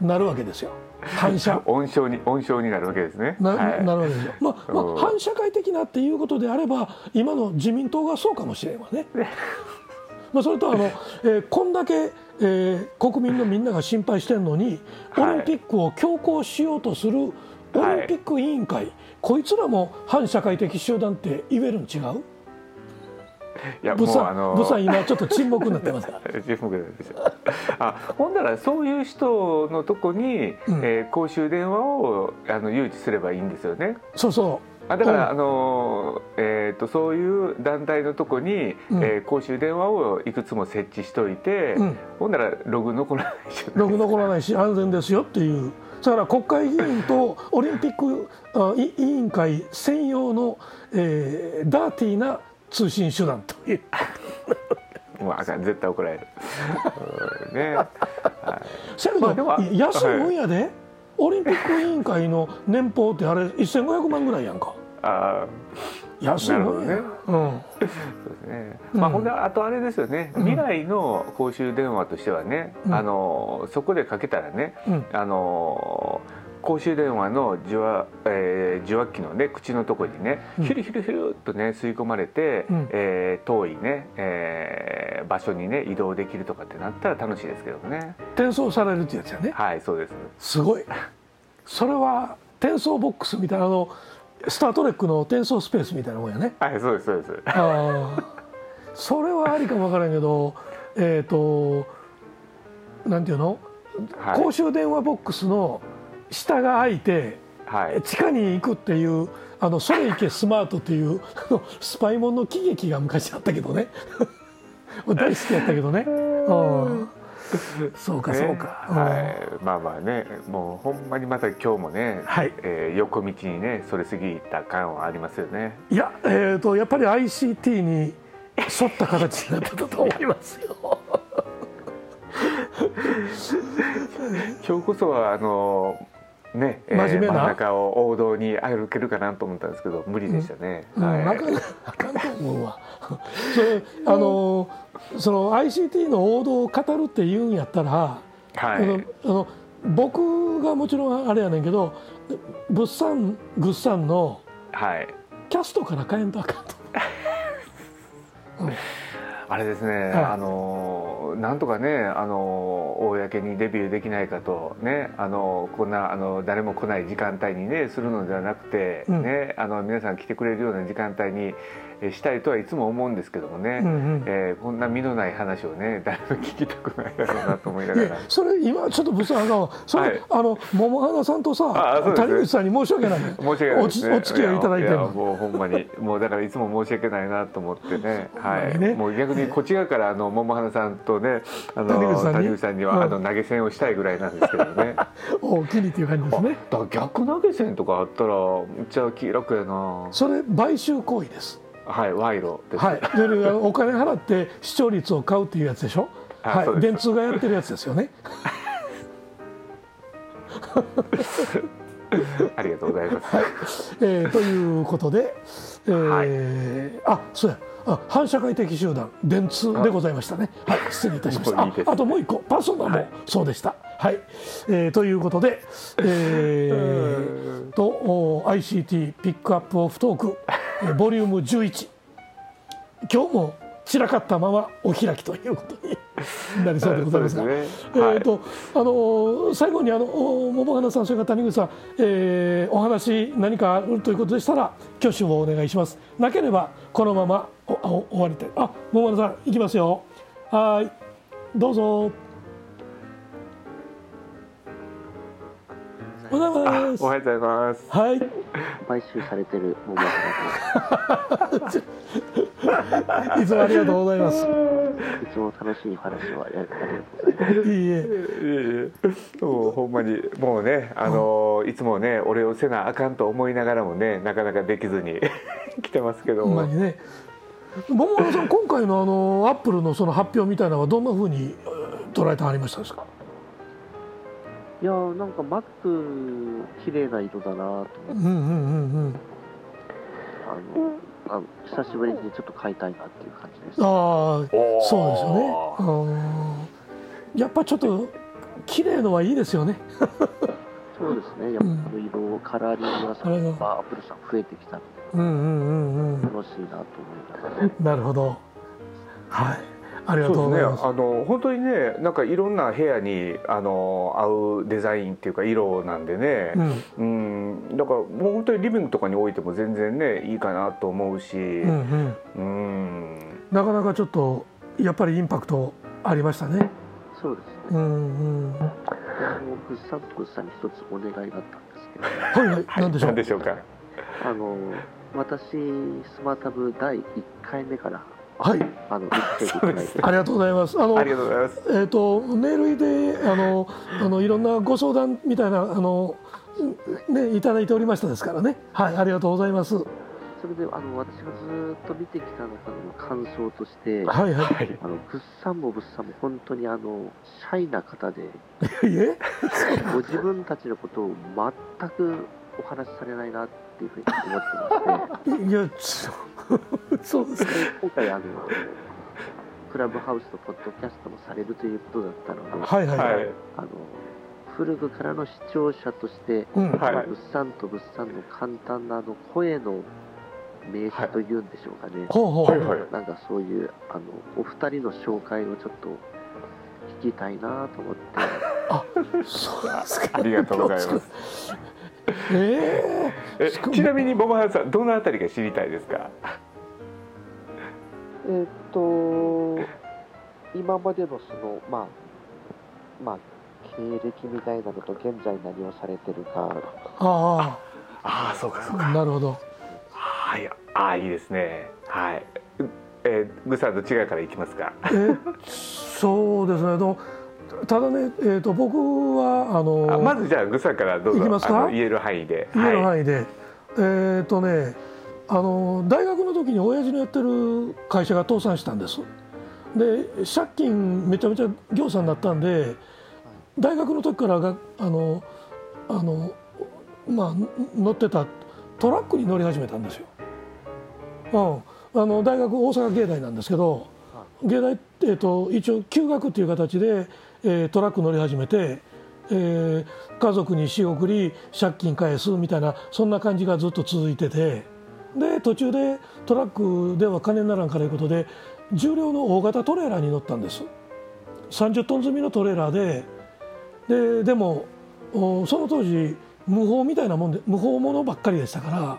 なるわけですよ。反射 温床に温床になるわけですね。なはい、なるわけですよ。まあ、まあ、反社会的なっていうことであれば今の自民党がそうかもしれんわね。まあそれとあの、えー、こんだけ、えー、国民のみんなが心配してるのにオリンピックを強行しようとするオリンピック委員会、はい、こいつらも反社会的集団って言えるん違う？いやもうあのブさん今ちょっと沈黙になってます 沈黙なんですよ。あほんならそういう人のとこに、うん、えー、公衆電話をあの誘致すればいいんですよね。そうそう。あだから、あのえーと、そういう団体のとこに、うん、えー、公衆電話をいくつも設置しといて、うん、ほんならログ残らないし。ログ残らないし安全ですよっていう。だから国会議員とオリンピック委員会専用の、えー、ダーティーな通信手段という。もうあかん絶対怒られる。ね。はい、せやけど、まあ、安い分野で、はい、オリンピック委員会の年俸ってあれ1500万ぐらいやんか。ああ。安いもんね。うん。そうですね。まあ、ほんで、あとあれですよね。未来の公衆電話としてはね、うん、あの、そこでかけたらね、うん、あの。公衆電話の受話,、えー、受話器のね口のところにね、ヒュルヒュルヒュルっとね吸い込まれて、うん、えー、遠いね、えー、場所にね移動できるとかってなったら楽しいですけどね。転送されるってやつやね。はいそうです。すごい。それは転送ボックスみたいなあのスター・トレックの転送スペースみたいなもんやね。はいそうですそうです。ああそれはありかもわからんけどえっ、ー、となんていうの、はい、公衆電話ボックスの下が開いて、はい、地下に行くっていうあのそれ行けスマートっていう スパイモンの喜劇が昔あったけどね。大好きやったけどね。うん。そうかそうか、はい、まあまあねもうほんまにまた今日もね、はい。えー、横道にねそれすぎた感はありますよね。いやえっ、ー、とやっぱり ICT に沿った形になってたと思いますよ。今日こそはあのね、えー、真面目な？真ん中を王道に歩けるかなと思ったんですけど無理でしたね。うん、はい、なかなかあかんと思うわ。それあのその ICT の王道を語るって言うんやったら、はい、あのあの僕がもちろんあれやねんけど物産物産のキャストから変えんとあかんと。うん。あれですね、はい、あのなんとかねあの公にデビューできないかとねあのこんなあの誰も来ない時間帯にねするのではなくて、うん、ねあの皆さん来てくれるような時間帯にしたいとはいつも思うんですけどもね、うんうん、えー、こんな身のない話をね誰も聞きたくないだろうなと思いながら。それ今ちょっとブスあのそれ、はい、あの桃花さんとさ谷口さんに申し訳ない。申し訳ない、ね、お付き合いいただいてもうほんまに。もうだからいつも申し訳ないなと思ってね。はい、ね、もう逆にこっち側からあの桃花さんとねあの谷口さんに？は、うん、あの投げ銭をしたいぐらいなんですけどね。おきにっていう感じですね。だ逆投げ銭とかあったらめっちゃ気楽やな。それ買収行為ですはい賄賂です、はい、でお金払って視聴率を買うっていうやつでしょ？はい、電通がやってるやつですよね。ありがとうございます、はい。えー、ということで、えー、はい、あそうや。あ反社会的集団電通でございましたね。はい、失礼いたしました。ああともう一個。パソナもそうでした。はい、えー、ということで、えー、と ICT ピックアップオフトークボリューム11今日も散らかったままお開きということに なりそうでございますが、ねはい、えーとあの最後にあの桃花さんそれから谷口さん、えー、お話何かあるということでしたら挙手をお願いします。なければこのまま終わりたい。あ桃花さんいきますよ。はい。どうぞうございます。おはようございます。はい。買収されてる桃 いつもありがとうございます。いつも楽しい話をありがとうございます。いいえ。もうほんまにもうねあのいつもね俺をせなあかんと思いながらもねなかなかできずに 来てますけども。ほんまにね。桃原さん今回のあのアップルのその発表みたいなのはどんなふうに捉えてありましたですか？いやーなんかマック綺麗な色だなと思って、うんうんうんうん。あのあ久しぶりにちょっと買いたいなっていう感じです。ああそうですよね。やっぱちょっと綺麗のはいいですよね。そうですね。やっぱ色、うん、カラーリングがさ、まあ、アップルさん増えてきたので、うんうんうんうん、楽しいなと思いながらなるほど。はいありがとうございます。ね、あの本当にねなんかいろんな部屋にあの合うデザインっていうか色なんでね、うん、うんだからもう本当にリビングとかに置いても全然ねいいかなと思うし、うん、うん、なかなかちょっとやっぱりインパクトありましたね。そうですね。うんうん。あの物産物産に一つお願いがあったんですけど。はいはい。何でしょう？でしょうか？あの私スマタブ第一回目からはい。あの、ありがとうございます。あの、ありがとうございます。えっ、と、メールで、あの、あの、いろんなご相談みたいな、あの。ね、いただいておりましたですからね。はい、ありがとうございます。それで、あの、私がずっと見てきたの感想として。はいはい。あの、物産も物産も、本当に、あの、シャイな方で。え？ご自分たちのことを全くお話しされないなっていうふうに思ってまして。いや、そうですね。今回あのクラブハウスとポッドキャストもされるということだったので、はいはい。はい、あの古くからの視聴者として、うん、はい、物産と物産の簡単なあの声の名詞というんでしょうかね、はい、なんかそういうあのお二人の紹介をちょっと聞きたいなと思って。あそうですか。ありがとうございますえー、えちなみに桃原さんどのあたりが知りたいですか？えっと今までのそのまあまあ経歴みたいなのと現在何をされてるか。ああああそうかそうか。なるほど。はい。ああいいですね。はい。えー、グさんと違うからいきますか？えそうですねただね、えーと、僕はあのまずじゃあグさんからどうぞいきますか？言える範囲で。言える範囲で、はい、えっ、ー、とねあの大学の時に親父のやってる会社が倒産したんです。で借金めちゃめちゃ業者になったんで大学の時からがあのあのまあ、乗ってたトラックに乗り始めたんですよ。うん、あの大学大阪芸大なんですけど芸大、えーと、一応休学っていう形で、えー、トラック乗り始めて、えー、家族に仕送り借金返すみたいなそんな感じがずっと続いててで途中でトラックでは金にならんからいうことで重量の大型トレーラーに乗ったんです。30トン積みのトレーラーでででもその当時無法みたいなもんで無法ものばっかりでしたから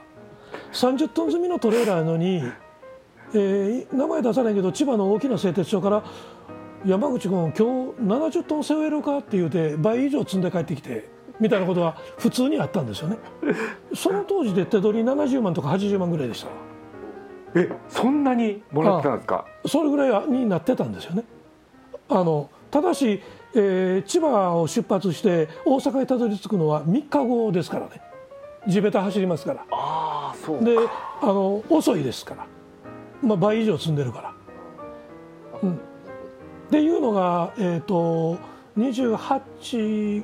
30トン積みのトレーラーのに、えー、名前出さないけど千葉の大きな製鉄所から山口君今日70トン背負えるかって言うて倍以上積んで帰ってきてみたいなことが普通にあったんですよね。その当時で手取り70万とか80万ぐらいでした。えそんなにもらってたんですか？それぐらいになってたんですよね。あのただし、えー、千葉を出発して大阪へたどり着くのは3日後ですからね。地べた走りますから。あそうであの遅いですから、まあ、倍以上積んでるから。うん、っていうのが、えーと、28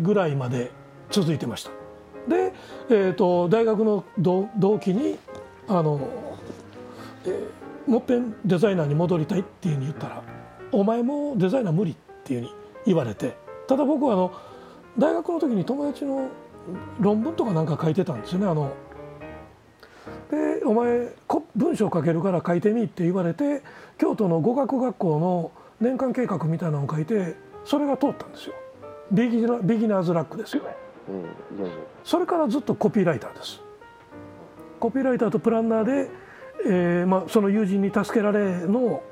ぐらいまで続いてました。で、えーと、大学の同期にあの、えー、もっぺんデザイナーに戻りたいっていうふうに言ったら「お前もデザイナー無理」っていうふうに言われてただ僕はあの大学の時に友達の論文とかなんか書いてたんですよねあのでお前文章書けるから書いてみって言われて京都の語学学校の年間計画みたいなのを書いてそれが通ったんですよ。ビギナビギナーズラックですよね、うん、それからずっとコピーライターです。コピーライターとプランナーで、えーまあ、その友人に助けられの、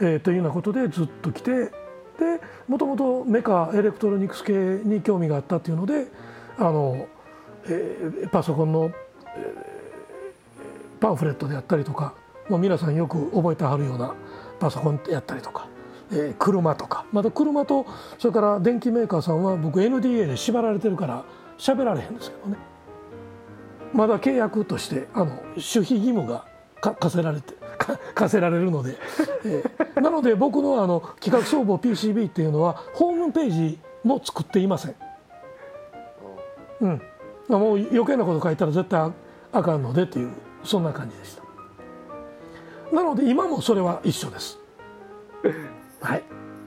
えー、というようなことでずっと来てでもともとメカエレクトロニクス系に興味があったっていうのであの、えー、パソコンの、えー、パンフレットであったりとかもう皆さんよく覚えてはるようなパソコンやったりとか、えー、車とか。また車とそれから電機メーカーさんは僕 NDA で縛られてるから喋られへんですけどね。まだ契約としてあの守秘義務が課せられて課せられるので、えー、なので僕のあの企画総合 PCB っていうのはホームページも作っていません。うん、もう余計なこと書いたら絶対あかんのでっていうそんな感じでした。なので今もそれは一緒です はい。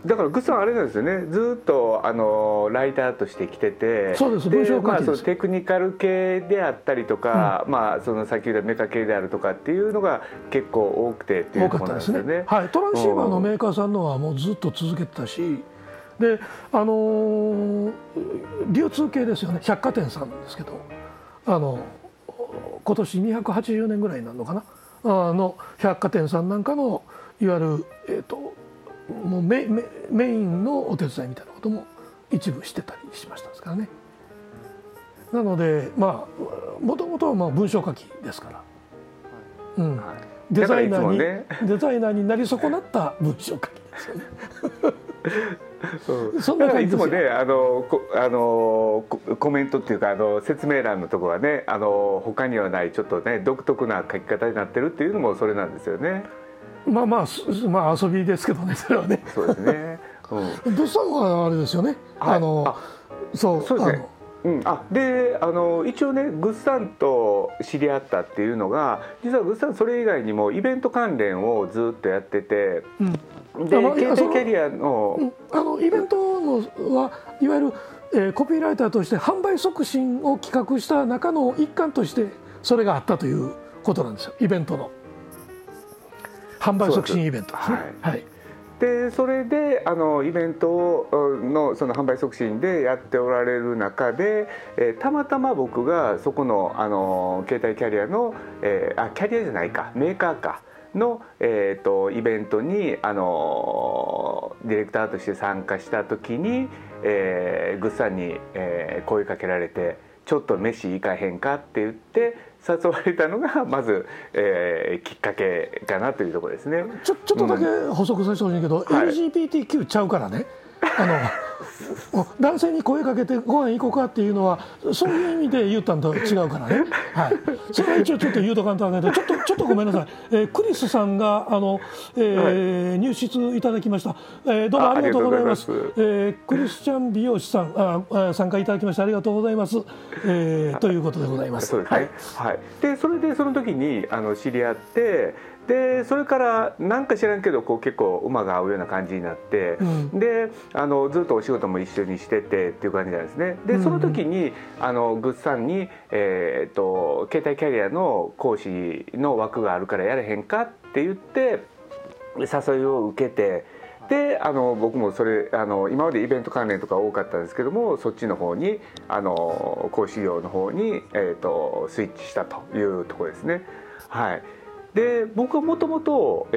だからグッさんあれなんですよね。ずっとあのライターとして来てて。そうです。文章書きまあ、そのテクニカル系であったりとか、うん、まあその先ほどメカ系であるとかっていうのが結構多くてっていうところなんですよね。ねはい、トランシーバーのメーカーさんのはもうずっと続けてたし、であのー、流通系ですよね。百貨店さんなんですけどあの今年280年ぐらいになるのかな？あの百貨店さんなんかのいわゆる、えーと、もうメメメインのお手伝いみたいなことも一部してたりしましたですからね。なのでまあもともとはまあ文章書きですから、うん、デザイナーに、ね、デザイナーになり損なった文章書きですよね。そんな感じいつもねあのあのコメントっていうかあの説明欄のところはねあの他にはないちょっとね独特な書き方になってるっていうのもそれなんですよね。まあまあまあ遊びですけどねそれはね。そうですね。うん、物産はあれですよね。はい、あのそうそうですね。うん、あであの一応ねグッサンと知り合ったっていうのが実はグッサンそれ以外にもイベント関連をずっとやってて、うん、で携帯キャリアのあのイベントのはいわゆる、えー、コピーライターとして販売促進を企画した中の一環としてそれがあったということなんですよイベントの販売促進イベントですね。はい、はいでそれであのイベントのその販売促進でやっておられる中で、えー、たまたま僕がそこのあの携帯キャリアの、えー、あキャリアじゃないかメーカーかの、えーと、イベントにあのディレクターとして参加した時に、えー、グッさんに、えー、声かけられて「ちょっと飯行かへんか?」って言って誘われたのがまず、えー、きっかけかなというところですね。ちょちょっとだけ補足させてほしいけど、うん、LGBTQ ちゃうからね。あの男性に声かけてご飯行こうかっていうのはそういう意味で言ったんと違うからね、はい、それは一応ちょっと言うとかんとあげてちょっとちょっとごめんなさい、えー、クリスさんがあの、えー、はい、入室いただきました、えー、どうもありがとうございます。まえー、クリスチャン美容師さんあ参加いただきましてありがとうございます、えー、ということでございます。そうですね、はい、はい、でそれでその時にあの知り合ってでそれからなんか知らんけどこう結構馬が合うような感じになって、うん、であのずっとお仕事も一緒にしててっていう感じなんですねでその時にあのグッさんに、えーと、携帯キャリアの講師の枠があるからやれへんかって言って誘いを受けて。であの僕もそれあの今までイベント関連とか多かったんですけどもそっちの方にあの講師業の方に、えーと、スイッチしたというところですね。はい、で僕はもともと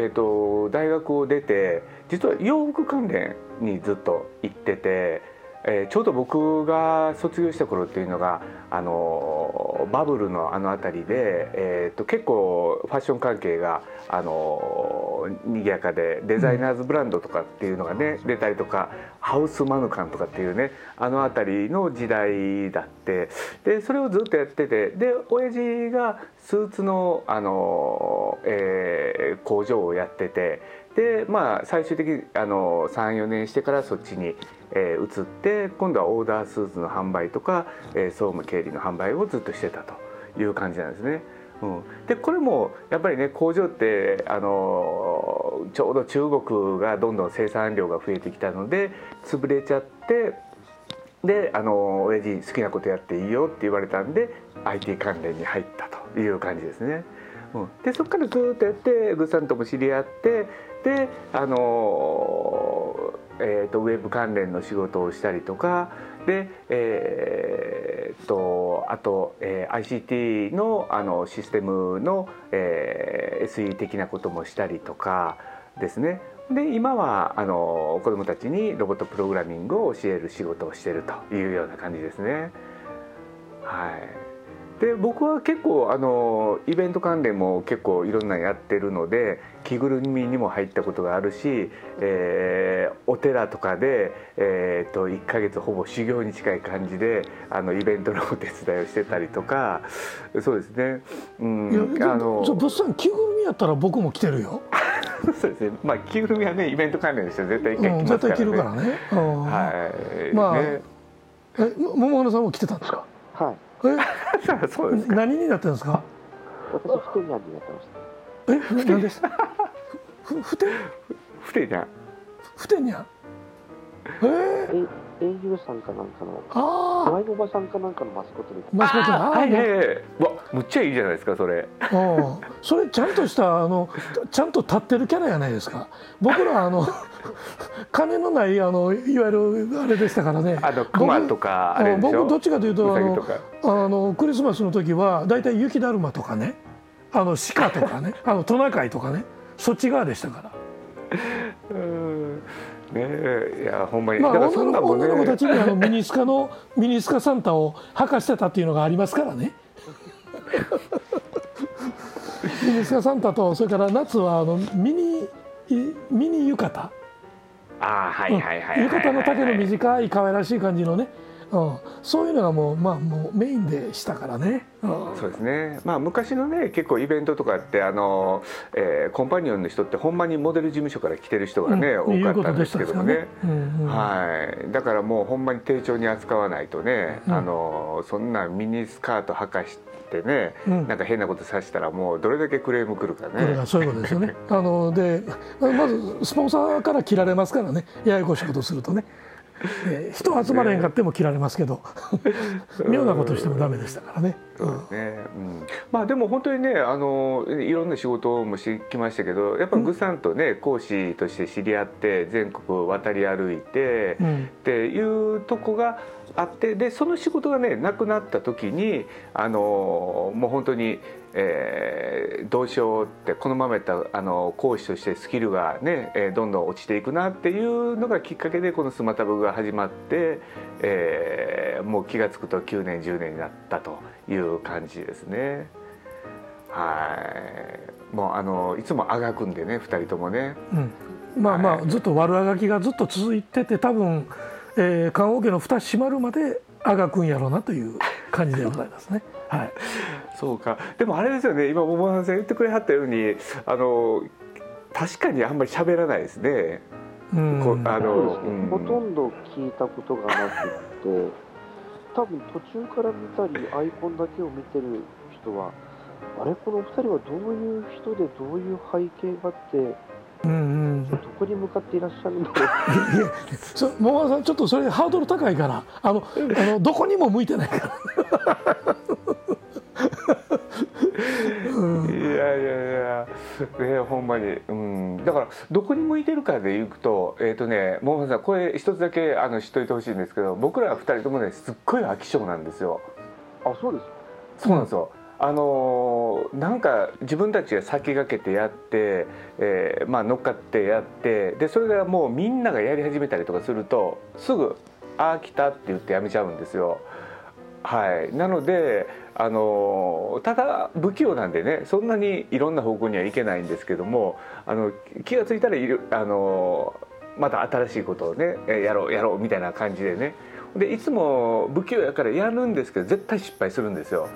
大学を出て実は洋服関連にずっと行っててえー、ちょうど僕が卒業した頃っていうのがあのバブルのあの辺りで、えーと、結構ファッション関係があの賑やかでデザイナーズブランドとかっていうのがね、出たりとかハウスマヌカンとかっていうねあの辺りの時代だってでそれをずっとやっててで親父がスーツのあの、えー、工場をやってて。でまあ最終的に34年してからそっちに、えー、移って今度はオーダースーツの販売とか、えー、総務経理の販売をずっとしてたという感じなんですね。うん、でこれもやっぱりね工場ってあのちょうど中国がどんどん生産量が増えてきたので潰れちゃってであの親父好きなことやっていいよって言われたんで IT 関連に入ったという感じですね。うん、でそこからずっとやってグッさんとも知り合ってであの、えーと、ウェブ関連の仕事をしたりとかで、えーと、あと、えー、ICT のあのシステムの、えー、SE 的なこともしたりとかですねで今はあの子どもたちにロボットプログラミングを教える仕事をしているというような感じですね。はいで僕は結構あのイベント関連も結構いろんなやってるので着ぐるみにも入ったことがあるし、えー、お寺とかで、えーと、1か月ほぼ修行に近い感じであのイベントのお手伝いをしてたりとかそうですね。うん、あの物産着ぐるみやったら僕も着てるよ。そうですね。まあ着ぐるみはねイベント関連でして絶対一回着ますからね。うん、絶対着るからね。はい。まあ、ね、え桃花さんも着てたんですか？はい。え？そうです何になってるんですか？私ふてになってました。え？何です？ふふてふてにゃん。ふてにゃん？え？ー、英雄さんかなんかのああワイおばさんかなんかのマスコットでマスコット。はいはいはい。わむっちゃいいじゃないですかそれ。あそれちゃんとしたあのちゃんと立ってるキャラやないですか。僕らあの 金のないあのいわゆるあれでしたからね。あの熊とか僕どっちかというとあのあのクリスマスの時は大体雪だるまとかね。あの鹿とかね。あのトナカイとかね。そっち側でしたから。うんね。いやほんまに、まあ、女の女の子たちにあのミニスカのミニスカサンタを履かしてたっていうのがありますからね。ミニスカサンタとそれから夏はあのミニミニ浴衣。あはいはいはい、浴衣の丈の短い可愛らしい感じのね。うん、そういうのがもう,、まあ、もうメインでしたからね、うん、そうですね、まあ、昔のね結構イベントとかってあの、えー、コンパニオンの人ってほんまにモデル事務所から来てる人がね、うん、多かったんですけどもね、ね。うんうん、はい、だからもうほんまに丁重に扱わないとね、あのそんなミニスカート履かしてね、うん、なんか変なことさしたらもうどれだけクレームくるかね。そういうことですよね。あのでまずスポンサーから切られますからね。ややこしいことするとね。えー、人集まれへんかっても切られますけど。妙なことしてもダメでしたからね。そうですね、うん、まあでも本当にねあのいろんな仕事もしてきましたけどやっぱグさんとね、講師として知り合って全国渡り歩いて、っていうとこがあってでその仕事がねなくなった時にあのもう本当にえー、どうしようってこのままやったらあの講師としてスキルがね、えー、どんどん落ちていくなっていうのがきっかけでこのスマタブが始まって、えー、もう気が付くと9年10年になったという感じですね。はいもうあのいつもあがくんでね2人ともね。うん、まあまあ、はい、ずっと悪あがきがずっと続いてて多分ええー、棺桶の蓋閉まるまであがくんやろうなという感じでございますね。はい、そうか。でもあれですよね。今桃原さん言ってくれはったようにあの確かにあんまり喋らないですね。うん、あの、うん、ほとんど聞いたことがなくて。多分途中から見たりアイコンだけを見てる人はあれ？この2人はどういう人でどういう背景があってうんうん、どこに向かっていらっしゃるんだろういやそ桃さんちょっとそれハードル高いから。あのあのどこにも向いてないから。いやいやいや。ねほんまに、うん、だからどこに向いてるかでいくとえっ、ー、とね桃さんこれ一つだけあの知っといてほしいんですけど僕ら二人ともねすっごい飽き性なんですよ。あそうですそうなんですよ、あのなんか自分たちが先駆けてやって、えー、まあ、乗っかってやってでそれがもうみんながやり始めたりとかするとすぐ「ああ来た」って言ってやめちゃうんですよ。はい、なのであのただ不器用なんでねそんなにいろんな方向にはいけないんですけどもあの気が付いたらいるあのまた新しいことをねやろうやろうみたいな感じでねでいつも不器用やからやるんですけど絶対失敗するんですよ。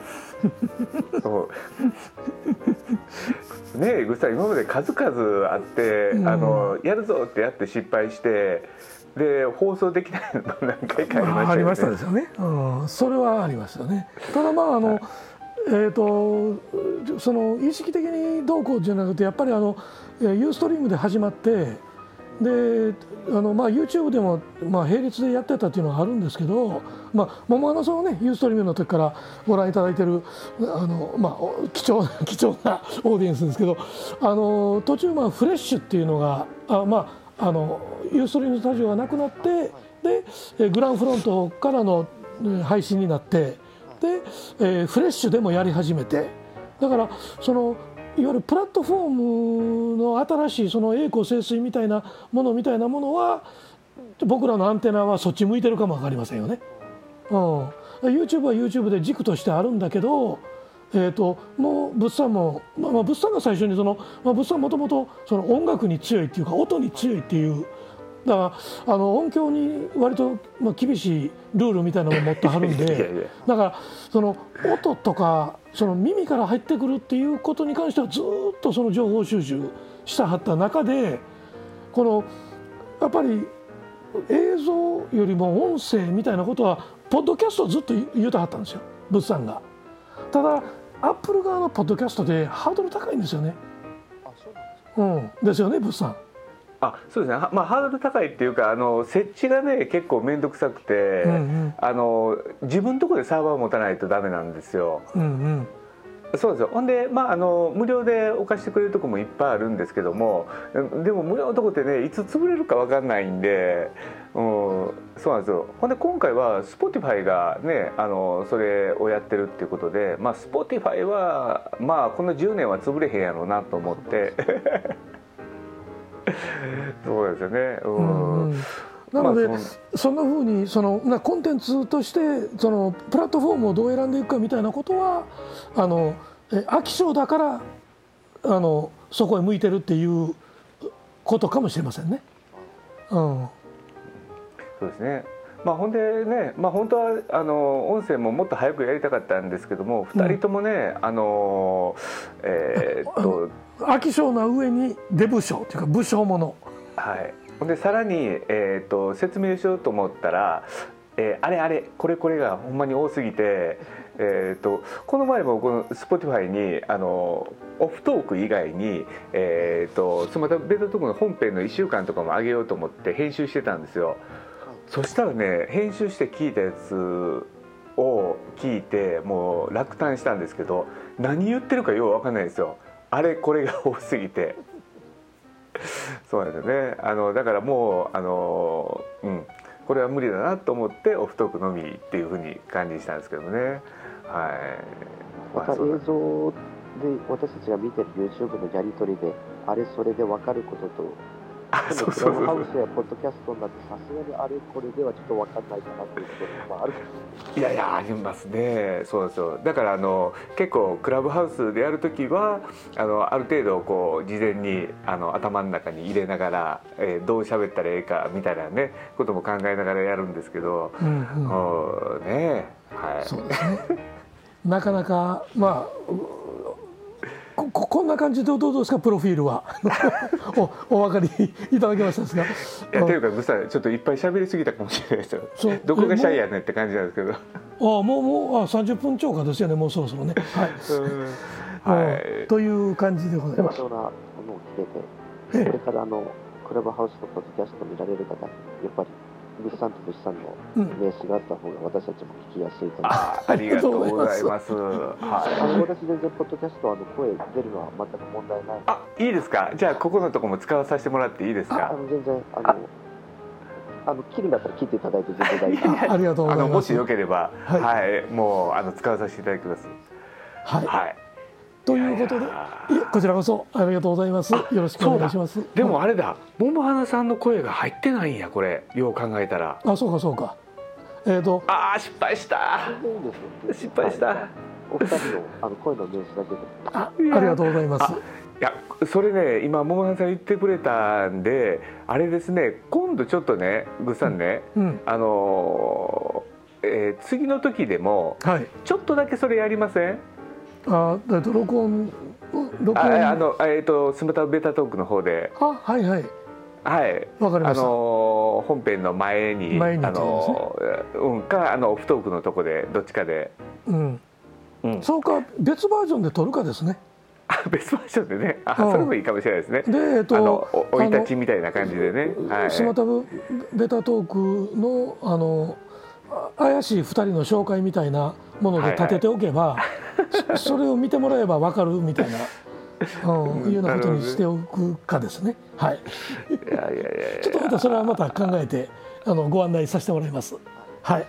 そうねえぐさ今まで数々あって、うん、あのやるぞってやって失敗してで放送できないの何回かありましたよね。ありましたですよね。うん、それはありましたね。ただまああの、はい、えーと、その意識的にどうこうじゃなくてやっぱりあのユーストリームで始まってであの、まあ、YouTube でも、まあ、並列でやってたっていうのはあるんですけど、まあ、桃花さんはねユーストリームの時からご覧いただいてるあの、まあ、貴重な 貴重なオーディエンスですけどあの途中、まあ、フレッシュっていうのがあ、まあ、あのユーストリームスタジオがなくなってでグランフロントからの配信になってで、えー、フレッシュでもやり始めてだからそのいわゆるプラットフォームの新しいその栄光盛衰みたいなものみたいなものは僕らのアンテナはそっち向いてるかも分かりませんよね。うん、YouTube は YouTube で軸としてあるんだけど、えーと、もう物産も、まあ、まあ物産が最初にその、まあ、物産もともと音楽に強いっていうか音に強いっていうだからあの音響に割と、まあ、厳しいルールみたいなのを持ってはるんで だからその音とかその耳から入ってくるっていうことに関してはずっとその情報収集したはった中でこのやっぱり映像よりも音声みたいなことはポッドキャストずっと言うたはったんですよ物産が。ただアップル側のポッドキャストでハードル高いんですよね。うん、ですよね物産。あそうですね、まあ、ハードル高いっていうかあの設置がね結構面倒くさくて、うんうん、あの自分のとこでサーバーを持たないとダメなんですよ。うんうん。そうですよ。ほんで、まあ、あの無料で置かしてくれるとこもいっぱいあるんですけどもでも無料のとこってねいつ潰れるか分かんないんで、うん、そうなんですよ。ほんで今回は Spotify がねあのそれをやってるっていうことで、まあ、Spotify はまあこの10年は潰れへんやろうなと思って そうですよね。うん、うんなので、まあ、そんなふうにそのなコンテンツとしてそのプラットフォームをどう選んでいくかみたいなことはあの飽き性だからあのそこへ向いてるっていうことかもしれませんね。うん、そうですね。まあ、ほんでね、まあ、本当はあの音声ももっと早くやりたかったんですけども、2人ともね、うん、あのえー、っと飽き性な上にデブ症っていうか武将もの。はいでさらに、えーと、説明しようと思ったら、えー、あれあれこれこれがほんまに多すぎて、えーと、この前もこの Spotify にあのオフトーク以外に、えーと、とまた別のところの本編の1週間とかも上げようと思って編集してたんですよ。そしたらね編集して聞いたやつを聞いてもう落胆したんですけど何言ってるかよう分かんないですよ。あれこれが多すぎて。そうなんですよね。あのだからもうあのうん。これは無理だなと思ってオフトークのみっていうふうに感じしたんですけどね。はい。また映像で私たちが見てる YouTube のやり取りであれそれで分かることとそうそうそう。ハウスやポッドキャストになってさすがにあれこれではちょっと分かんないかなっていうこともあるい。やいやありますね。そうそうだからあの結構クラブハウスでやる時はあのある程度こう事前にあの頭の中に入れながら、えー、どう喋ったらええかみたいなねことも考えながらやるんですけど、うんうん、ねはい、そうですね。なかなかまあここんな感じでどうですかプロフィールは？おお分かりいただけましたですか？いやというかぐさちょっといっぱい喋りすぎたかもしれないですよ。どこがシャイやねんって感じなんですけど。あもうもうあ30分超過ですよねもうそろそろね。はい、はい、という感じでございます。あの切れて、これからあのクラブハウスとポッドキャスト見られる方やっぱり物産と物産の名刺があった方が私たちも聞きやすいと思います。あありがとうございます。はい。あの私全然ポッドキャストあの声出るのは全く問題ない。あ、いいですか？じゃあここのとこも使わさせてもらっていいですか？あの全然あの。あの切るんだったら切っていただいて全然大丈夫。ありがとうございます。もしよければ、はい、はい、もうあの使わさせていただきます。はい。はいということでこちらこそありがとうございます。よろしくお願いします。でもあれだ。桃花さんの声が入ってないんやこれ。よう考えたら。あそうかそうか。えっ、ー、とああ失敗した。失敗した。お二人のあの声の名詞だけで。あありがとうございます。いやそれね今桃花さん言ってくれたんであれですね今度ちょっとねぐっさんね、うん、あのー、えー、次の時でも、はい、ちょっとだけそれやりません？あ録音録音。ああのえっ、ー、とスマタベータトークの方で。あはいはい。はい。わかりました。あの本編の前に前にあの、うんかあのオフトークのとこでどっちかで。うん、うん、そうか別バージョンで撮るかですね。あ別バージョンでね。あ、それもいいかもしれないですね。でえっと生い立ちみたいな感じでね、はい、スマタベタトークのあの怪しい2人の紹介みたいなもので立てておけば、はいはい、それを見てもらえば分かるみたいな。うん、いうようなことにしておくかですね。はい。いやいやいやちょっとまたそれはまた考えてあのご案内させてもらいます。はい。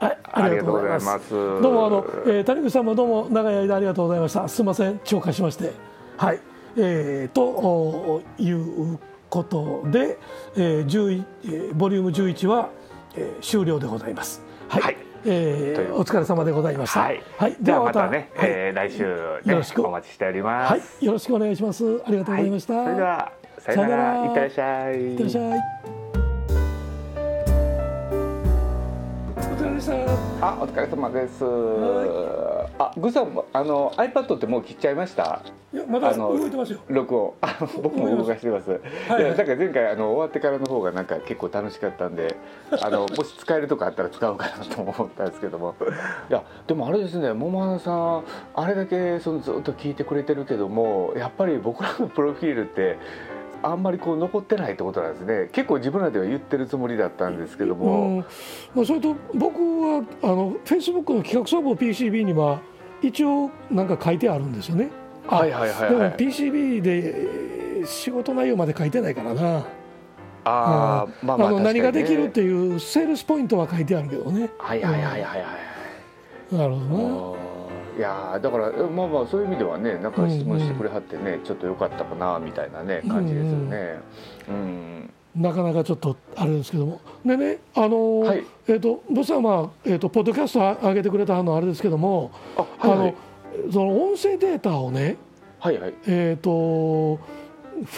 はい、ありがとうございます。どうもあの、えー、谷口さんもどうも長い間ありがとうございました。すみません、超過しまして。はい。えー、ということで、えー、11、えー、ボリューム11は、えー、終了でございます。はい、はいえー、お疲れ様でございました。はい、はい、ではまたね、はい、えー、来週、ね、よろしくお待ちしております。はい、よろしくお願いします。ありがとうございました。はい、それではさよなら、いってらっしゃい。いってらっしゃい。したあお疲れ様です。あグさんあの iPad ってもう切っちゃいました？いやまだ動いてますよ。録音。僕も動かしてます、はい、いやなんか前回あの終わってからの方がなんか結構楽しかったんで あのもし使えるとかあったら使おうかなと思ったんですけども。いやでもあれですね桃花さんあれだけそのずっと聞いてくれてるけどもやっぱり僕らのプロフィールってあんまりこう残ってないってことなんですね結構自分らでは言ってるつもりだったんですけども、まあ、それと僕はあのフェイスブックの企画総合 PCB には一応なんか書いてあるんですよね。はいはいはい、はい、でも PCB で仕事内容まで書いてないからな。あ、うん、まあまあ、あの何ができるっていうセールスポイントは書いてあるけどね。はいはいはいはいはい。なるほどな。いやだからまあまあそういう意味ではねなんか質問してくれはってね、うんうん、ちょっと良かったかなみたいなね感じですよね。うん、うんなかなかちょっとあれですけども。でねあのーはい、えっ、ー、とどうしたまあえっ、ー、とポッドキャスト上げてくれたのあれですけどもあ、はいはい、あのその音声データをねはいはい。えっ、とフ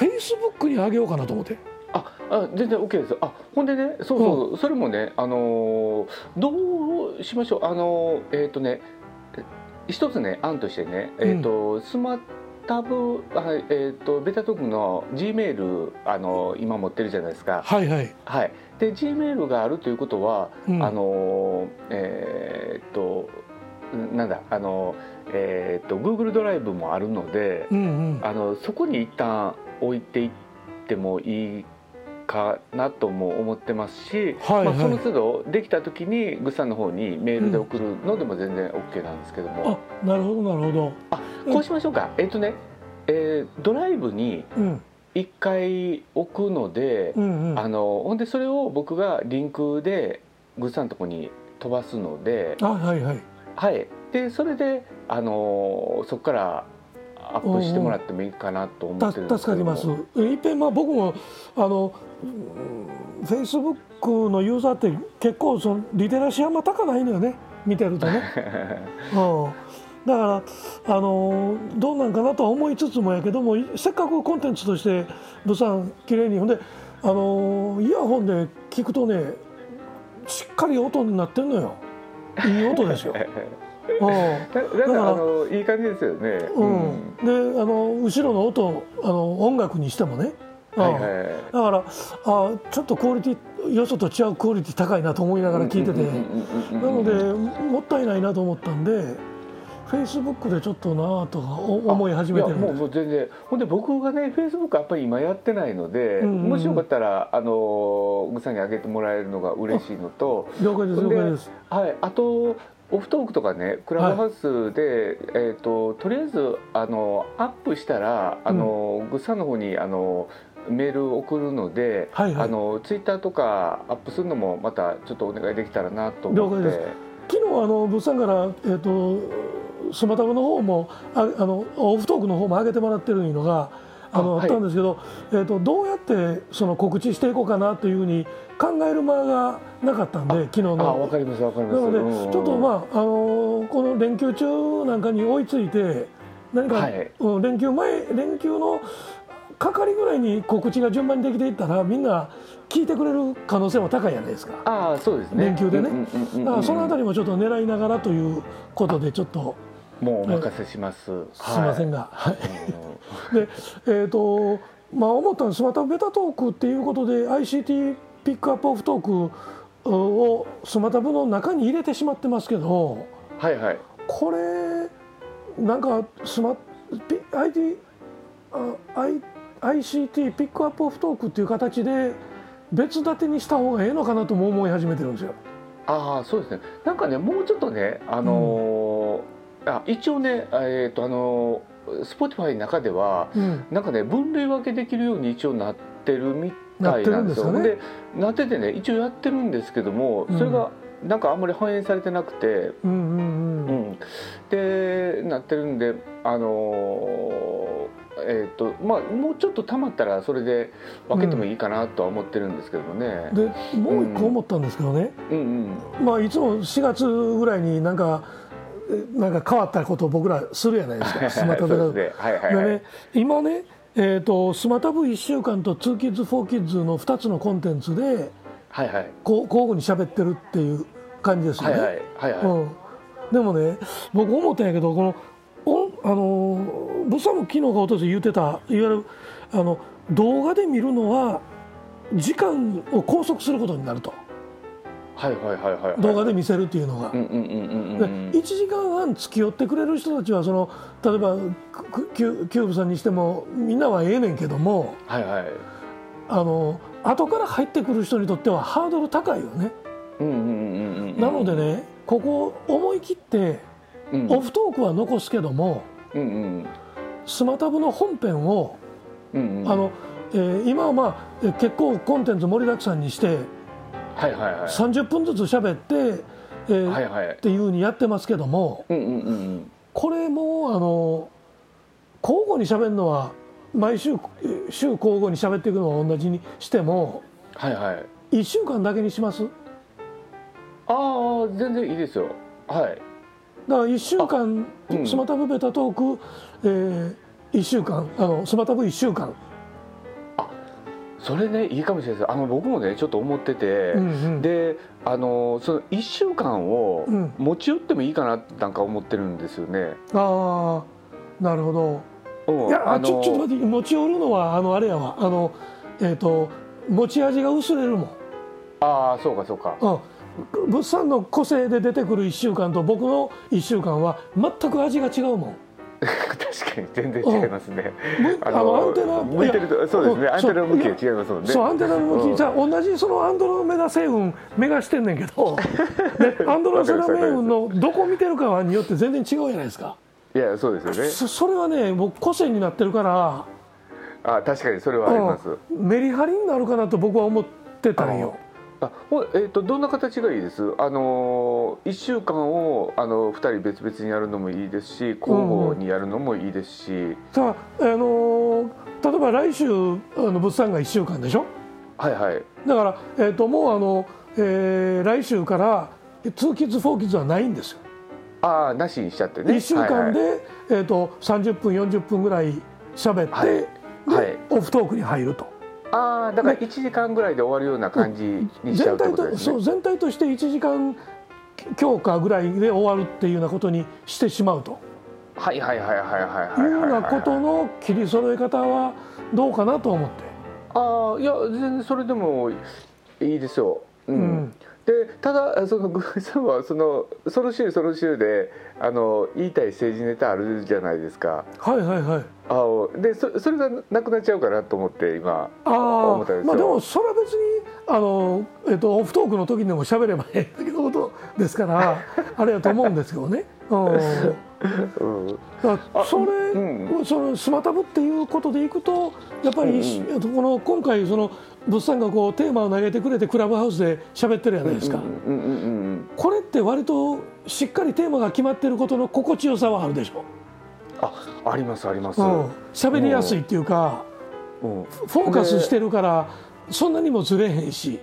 ェイスブックに上げようかなと思って。ああ全然 OK です。あほんでねそうそう、うん、それもねあのどうしましょう。あのえっ、とね一つね案としてね、えーと、うん、スマタブ、えーと、ベタトークの G メールあの今持ってるじゃないですか。はいはい。はい。で G メールがあるということは、うん、あのえっ、ー、となんだあのえっ、ー、と Google ドライブもあるので、うんうん、あのそこに一旦置いていってもいいかなとも思ってますし、はいはい、まあ、その都度できた時にグッさんの方にメールで送るのでも全然 OK なんですけども、うん、あなるほどなるほど。あこうしましょうか、えっ、とね、えー、ドライブに1回置くので、うんうん、あのほんでそれを僕がリンクでグッさんのとこに飛ばすのであはいはい。はい。でそれであのそこからアップしてもらってもいいかなと思ってるんですけど助かります。いっぺんまあ僕もあのフェイスブックのユーザーって結構そのリテラシーあんま高ないのよね。見てるとね、うん、だからあのどうなんかなとは思いつつもやけどもせっかくコンテンツとして物産きれいにほんであのイヤホンで聞くとねしっかり音になってんのよ。いい音ですよ。うん、だからあのいい感じですよね。うん、であの後ろの音あの音楽にしてもね、はいはい、だからあちょっとクオリティよそと違うクオリティ高いなと思いながら聞いてて。なのでもったいないなと思ったんで。フェイスブックでちょっとなとか思い始めてるもうもう全然。ほんで僕がねフェイスブックやっぱり今やってないので、うんうん、もしよかったらあのぐさんにあげてもらえるのが嬉しいのと。了解です了解です。はい。あとオフトークとかねクラブハウスで、はい、えーと、とりあえずあのアップしたらあの、うん、ぐさんの方にあのメール送るので、はいはい、あのツイッターとかアップするのもまたちょっとお願いできたらなと思って。昨日あの物産から、えーとスマタブの方もああのオフトークの方も上げてもらってるのがあのあったんですけど、えーと、どうやってその告知していこうかなというふうに考える間がなかったんで昨日の。あ分かります分かります。なので、ちょっとまあ、あのこの連休中なんかに追いついて何か、はい、うん、連休前連休の係ぐらいに告知が順番にできていったらみんな聞いてくれる可能性も高いじゃないですかあそうですね連休でね、だからそのあたりもちょっと狙いながらということでちょっと。もうお任せします。すみませんが、はい。で、えっ、ー、とまあ思ったんですまたベタトークっていうことで ICT ピックアップオフトークをスマタブの中に入れてしまってますけど、はいはい。これなんかスマ IT あ I ICT ピックアップオフトークっていう形で別立てにした方がええのかなとも思い始めてるんですよ。ああそうですね。なんかねもうちょっとねあのーうん。あ一応ねえっ、ー、とあのスポティファイの中では、うん、なんかね分類分けできるように一応なってるみたいなんですよ。で、ね、なっててね一応やってるんですけども、それがなんかあんまり反映されてなくて、うんうんうん。うん、でなってるんであのえーとまあ、もうちょっとたまったらそれで分けてもいいかなとは思ってるんですけどもね。でもう一個思ったんですけどね、うん。うんうん、まあ、いつも4月ぐらいになんかなんか変わったことを僕らするやないですか。スマタブで。ね、今ね、えーと、スマタブ1週間と 2kids 4kids の2つのコンテンツで、はいはい、こう交互に喋ってるっていう感じですよね。はいはい。はいはい。うん、でもね僕思ったんやけどこのおあのブサも昨日かおととい言ってたいわゆるあの動画で見るのは時間を拘束することになると。はいはいはいはい、動画で見せるっていうのが。1時間半付き寄ってくれる人たちはその例えばキューブさんにしてもみんなはええねんけども、はいはい、あの後から入ってくる人にとってはハードル高いよね。なのでねここ思い切って、うん、オフトークは残すけども、うんうん、スマタブの本編を、うんうん、あのえー、今はまあ結構コンテンツ盛りだくさんにして。はいはいはい、30分ずつ喋って、えーはいはい、っていうふうにやってますけども、うんうんうん、これもあの交互に喋るのは毎週週交互に喋っていくのは同じにしても、はいはい、1週間だけにします？ああ全然いいですよ。はいだから1週間、うん、スマタブベタトーク、えー、1週間あのスマタブ1週間それねいいかもしれないですあの僕もねちょっと思ってて、うんうん、であのその1週間を持ち寄ってもいいかななんか思ってるんですよね。うん、ああなるほど。いやあのちょちょっと待って持ち寄るのはあのあれやわあのえっ、ー、と持ち味が薄れるもん。ああそうかそうか。うん。物産の個性で出てくる1週間と僕の1週間は全く味が違うもん。確かに全然違いますね。あのアンテナ向いてるとそうですね。アンテナの向きが違いますもんね。そうアンテナの向きじゃあ同じそのアンドロメダ星雲目がしてんねんけど、アンドロメダ星雲のどこ見てるかによって全然違うじゃないですか。いやそうですよね。そそれはね僕個性になってるから。あ確かにそれはあります。メリハリになるかなと僕は思ってたんよ。あえーと、どんな形がいいです？あの1週間をあの2人別々にやるのもいいですし交互にやるのもいいですし、うん、さあ、あの例えば来週あの物産が1週間でしょ？はいはい。だから、えーと、もうあの、えー、来週から2キッズ4キッズはないんですよ。ああなしにしちゃってね。1週間で、はいはい、えーと、30分40分ぐらい喋って、はい、はい、オフトークに入ると。ああだから1時間ぐらいで終わるような感じにしちゃうってことですね。そう全体として1時間強化ぐらいで終わるっていうようなことにしてしまうと。はいはいはいはいはいはいいうようなことの切り揃え方はどうかなと思って。ああいや全然それでもいいですよ。うん、うんでただ そのグーさんはそのその週その週であの言いたい政治ネタあるじゃないですか。はいはいはい。あでそそれがなくなっちゃうかなと思って今思ったんですよ。まあでもそれは別にあのえっとオフトークの時にでも喋ればええだけのことですからあれやと思うんですけどね。うん。うん、それ、うん、そのスマタブっていうことでいくとやっぱり、うん、この今回その物産がこうテーマを投げてくれてクラブハウスで喋ってるじゃないですか、これって割としっかりテーマが決まってることの心地よさはあるでしょ。あありますあります。喋、うん、りやすいっていうか、うん、フォーカスしてるからそんなにもずれへんし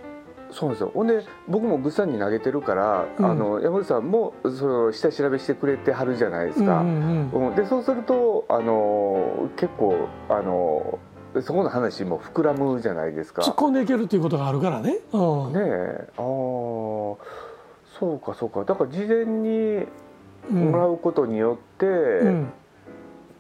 そうですよ。ほんで僕も物産に投げてるから、うん、あの山口さんもその下調べしてくれてはるじゃないですか、うんうんうん、でそうするとあの結構あのそこの話も膨らむじゃないですか。突っ込んでいけるっていうことがあるからね、うん、ねえ。ああそうかそうか。だから事前にもらうことによって、うん、っ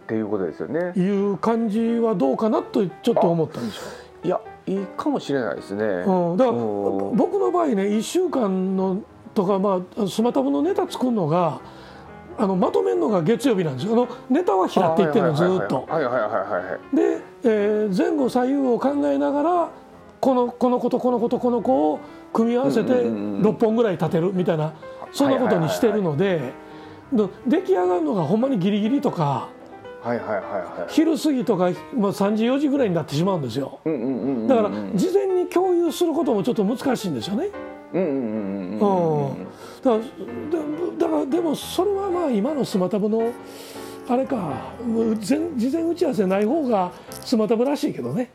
ていうことですよね。いう感じはどうかなとちょっと思ったんですよ。いやいいかもしれないですね、うん、だから僕の場合ね1週間のとかまあスマタブのネタ作るのがあのまとめるのが月曜日なんですよ。あのネタは拾っていってるのずっと。で、えー、前後左右を考えながらこのこの子とこの子とこの子を組み合わせて6本ぐらい立てるみたいなそんなことにしてるので出来上がるのがほんまにギリギリとか。昼過ぎとか、まあ、3時4時ぐらいになってしまうんですよ。だから事前に共有することもちょっと難しいんですよね。だからでもそれはまあ今のスマタブのあれか。事前打ち合わせない方がスマタブらしいけどね。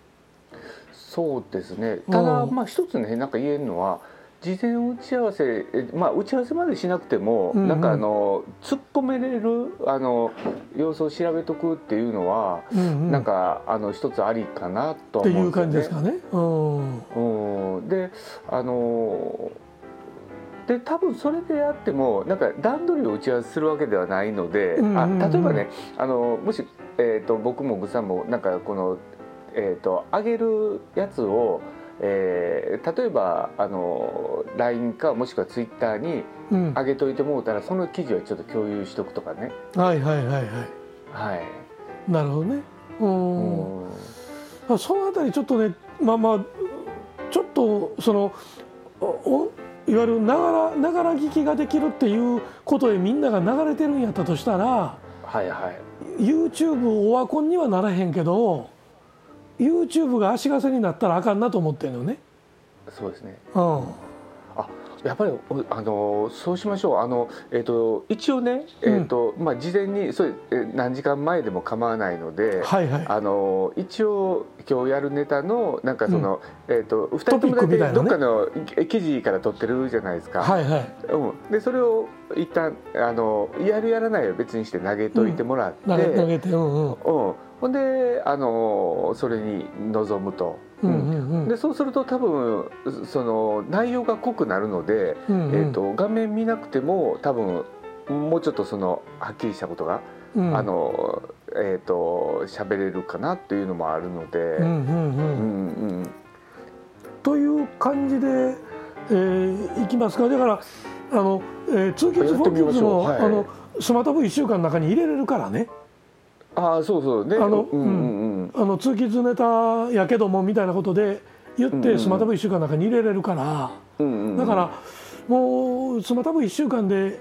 そうですね。ただまあ一つねなんか言えるのは事前打ち合わせまあ打ち合わせまでしなくても、うんうん、なんかあの突っ込めれるあの様子を調べとくっていうのは、うんうん、なんかあの一つありかなと思うんですよね。っていう感じですかね。うん、うん、であので多分それであってもなんか段取りを打ち合わせするわけではないので、うんうんうん、あ例えばねあのもし、えーと、僕も具さんもなんかこの、えーと、上げるやつを、えー、例えばあの LINE かもしくは Twitter に上げといてもうたら、うん、その記事はちょっと共有しとくとかね。はいはいはいはい。はい、なるほどね。うんうん、そのあたりちょっとねまあまあちょっとそのおいわゆるながらながら聞きができるっていうことでみんなが流れてるんやったとしたら、はいはい、YouTube オワコンにはならへんけど YouTube が足かせになったらあかんなと思ってるのね。そうですね、うん、やっぱりあのそうしましょう。あの、えーと、一応ね、えーと、うん、まあ、事前にそれ何時間前でも構わないので、はいはい、あの一応今日やるネタのなんかその、うん、えーと、2人ともだけどっかの記事から取ってるじゃないですか。はいはい。うん、でそれを一旦あのやるやらないは別にして投げといてもらって、うん、投げて、うんうん。うん、ほんであのそれに臨むと。でそうすると多分その内容が濃くなるので、うんうん、えーと、画面見なくても多分もうちょっとそのはっきりしたことが、うん、あのえっ、ー、と喋れるかなっていうのもあるので。という感じで、えー、いきますか。だからあの、えー、通勤フォーキッズも、はい、あのスマートフォン1週間の中に入れれるからね。あそうそう。ねあの、うんうんうん、あの通勤ネタやけどもみたいなことで言ってスマタブ1週間の中に入れれるから、うんうんうん、だからもうスマタブ1週間で、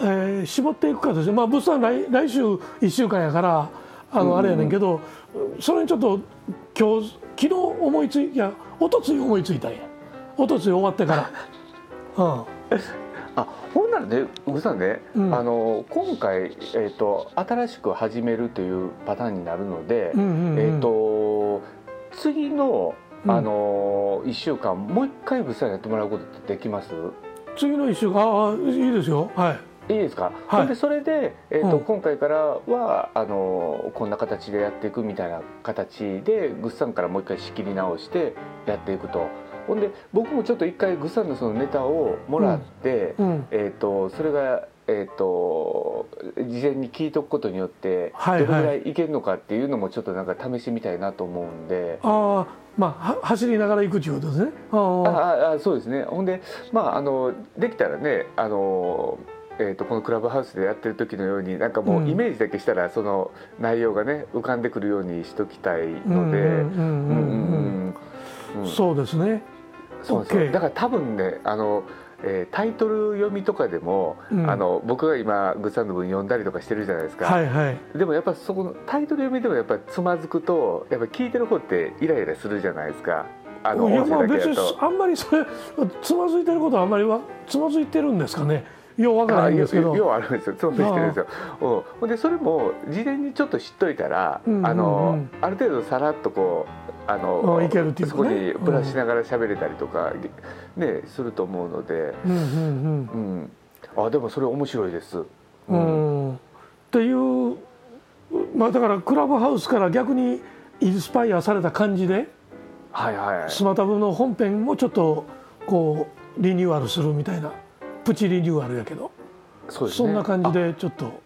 えー、絞っていくかですねまあ物産来来週1週間やからあのあれやねんけど、それにちょっと今日昨日思いついいや一昨日思いついたんや。おとつい終わってから。うん。あほんならねぐさんね、うん、あの今回、えーと、新しく始めるというパターンになるので、うんうんうん、えーと、次のあのー、1週間もう一回物産やってもらうことってできます？次の1週間ああいいですよ。はい。いいですか、はい、でそれで、えーと、うん、今回からはあのこんな形でやっていくみたいな形でグッサンからもう一回仕切り直してやっていくと。ほんで僕もちょっと一回グッサンのそのネタをもらって、うん。うん、えーと、それが、えーと、事前に聞いとくことによってどれぐらいいけるのかっていうのもちょっとなんか試してみたいなと思うんで。あまあ、走りながら行くっていうことですね。ああそうですね。ほんで、まあ、あのできたらねあのえーと、このクラブハウスでやってる時のようになんかもうイメージだけしたらその内容がね浮かんでくるようにしときたいので。そうですねそうそうだから多分ねあの、えー、タイトル読みとかでも、うん、あの僕が今グッサンの文読んだりとかしてるじゃないですか、はいはい、でもやっぱそこのタイトル読みでもやっぱつまずくとやっぱ聞いてる方ってイライラするじゃないですか。あのいやまあ別にあんまりそれつまずいてることはあんまりはつまずいてるんですかね。ようわからないんですけど。ようあるんですよ。そうできてるんですよ。ほんでそれも事前にちょっと知っといたら、うんうんうん、あのある程度さらっとこうあのいけるっていう、ね、そこにプラスしながら喋れたりとか、うん、ねすると思うので、うんうんうんうん、あでもそれ面白いです。うん、うん、っていうまあだからクラブハウスから逆にインスパイアされた感じで、はいはい、スマタブの本編もちょっとこうリニューアルするみたいな。プチリニューアルやけど。そうです、ね、そんな感じでちょっと。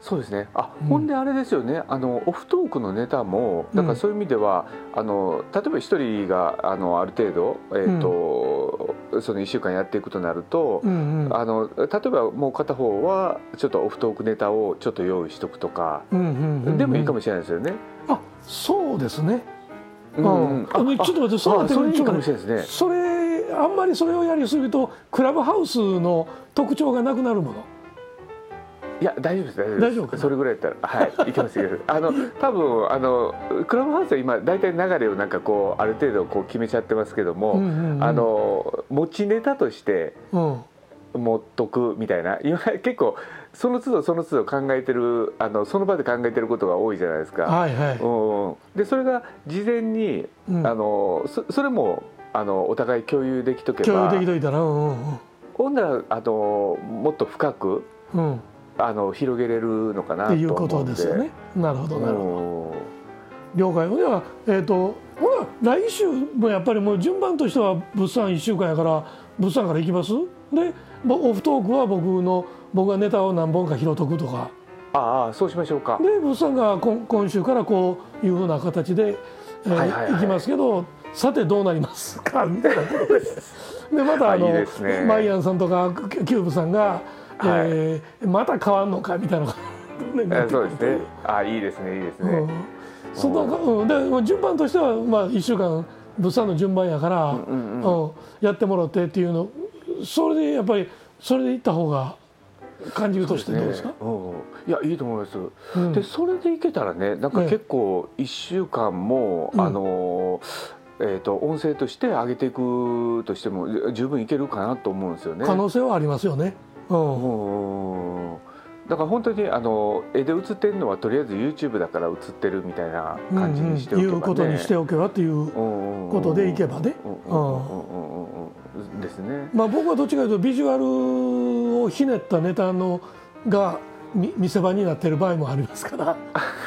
そうですね。あ、うん、ほんであれですよね。あのオフトークのネタもだからそういう意味では、うん、あの例えば一人があのある程度、えーと、うん、その1週間やっていくとなると、うんうん、あの例えばもう片方はちょっとオフトークネタをちょっと用意しとくとか、うんうんうんうん、でもいいかもしれないですよね。あそうですね。うん、あちょっと待ってそれいいかもしれないですね。それあんまりそれをやりすぎるとクラブハウスの特徴がなくなるもの。いや大丈夫です大丈夫です。それぐらいだったらはいいけますけど あの多分あのクラブハウスは今大体流れをなんかこうある程度こう決めちゃってますけども、うんうんうん、あの持ちネタとして持っとくみたいな。今 結構その都度その都度考えてるあのその場で考えてることが多いじゃないですか。はいはい、うん、でそれが事前に、うん、あのそそれもあのお互い共有できとけば。共有できといたら、うんうん、ほんならあのもっと深く、うん、あの広げれるのかなということですよね。なるほどなるほど。了解。ではえっ、ー、と来週もやっぱりもう順番としては物産1週間やから物産からいきます？でオフトークは僕の僕がネタを何本か拾っとくとか。ああそうしましょうか。で物産が今今週からこういうふうな形で、えーはいはいはい、いきますけどさてどうなりますか？みたいなことででまたあの、ね、マイアンさんとかキューブさんが、はい、えー、また変わんのかみたいなそうですね。あいいですねいいですね、うん、そのうん、で順番としては、まあ、1週間物産の順番やから、うん、うんうん、やってもらってっていうのそれでやっぱりそれでいった方が感じるとしてどうですか、ねうん、いやいいと思います、うん、でそれでいけたらねなんか結構1週間も、あのえーと、音声として上げていくとしても十分いけるかなと思うんですよね。可能性はありますよね。うん、うんだから本当にあの絵で映ってるのはとりあえず YouTube だから映ってるみたいな感じにしておけば、ね、いうことにしておけばっていうことでいけばね。ですね。まあ僕はどっちかというとビジュアルをひねったネタのが見せ場になっている場合もありますから。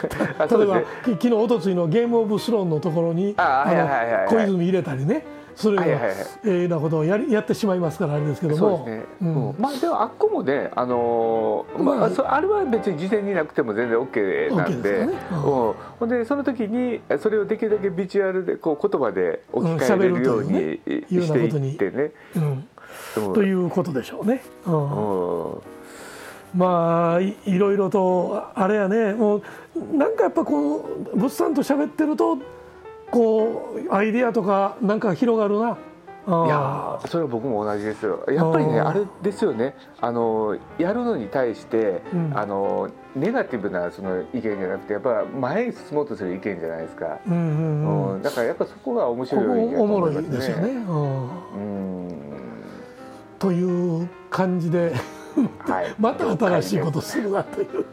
例えば、ね、昨日おとついのゲームオブスローンのところに小泉入れたりね。それがええなことをやりやってしまいますからあれですけども、ね。うん、まあでもあっこもねあのー、まあ、まあ、あれは別に事前になくても全然 OK なんで、ね。うん、ほんでその時にそれをできるだけビジュアルでこう言葉で置き換えれるようにしていってね。ということでしょうね。うんまあいろいろとあれやね。もうなんかやっぱこの物産と喋ってるとこうアイディアとかなんか広がるな。いやそれは僕も同じですよ。やっぱりねあれですよね。あのやるのに対して、うん、あのネガティブなその意見じゃなくてやっぱ前に進もうとする意見じゃないですか、うんうんうん、だからやっぱそこが面白い、ね、おもろいですよね。うん。という感じではい、また新しいことするなという。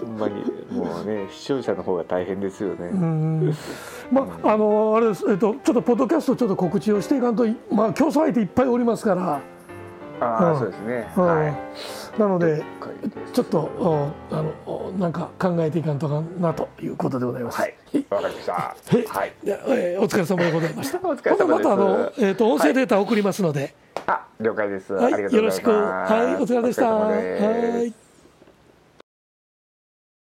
ほんまにもうね視聴者の方が大変ですよね。まああのあれですえっとちょっとポッドキャストちょっと告知をしていかんとまあ競争相手いっぱいおりますから。ああ、うん、そうですね。はい。なのでちょっとあのなんか考えていかんとかなということでございます。はい。わかりました。はい。えー、お疲れ様でございました。お疲れ様。またあのえっ、ー、と音声データ送りますので。はい、あ了解です。はい、よろしく。はい、お疲れでした。はい。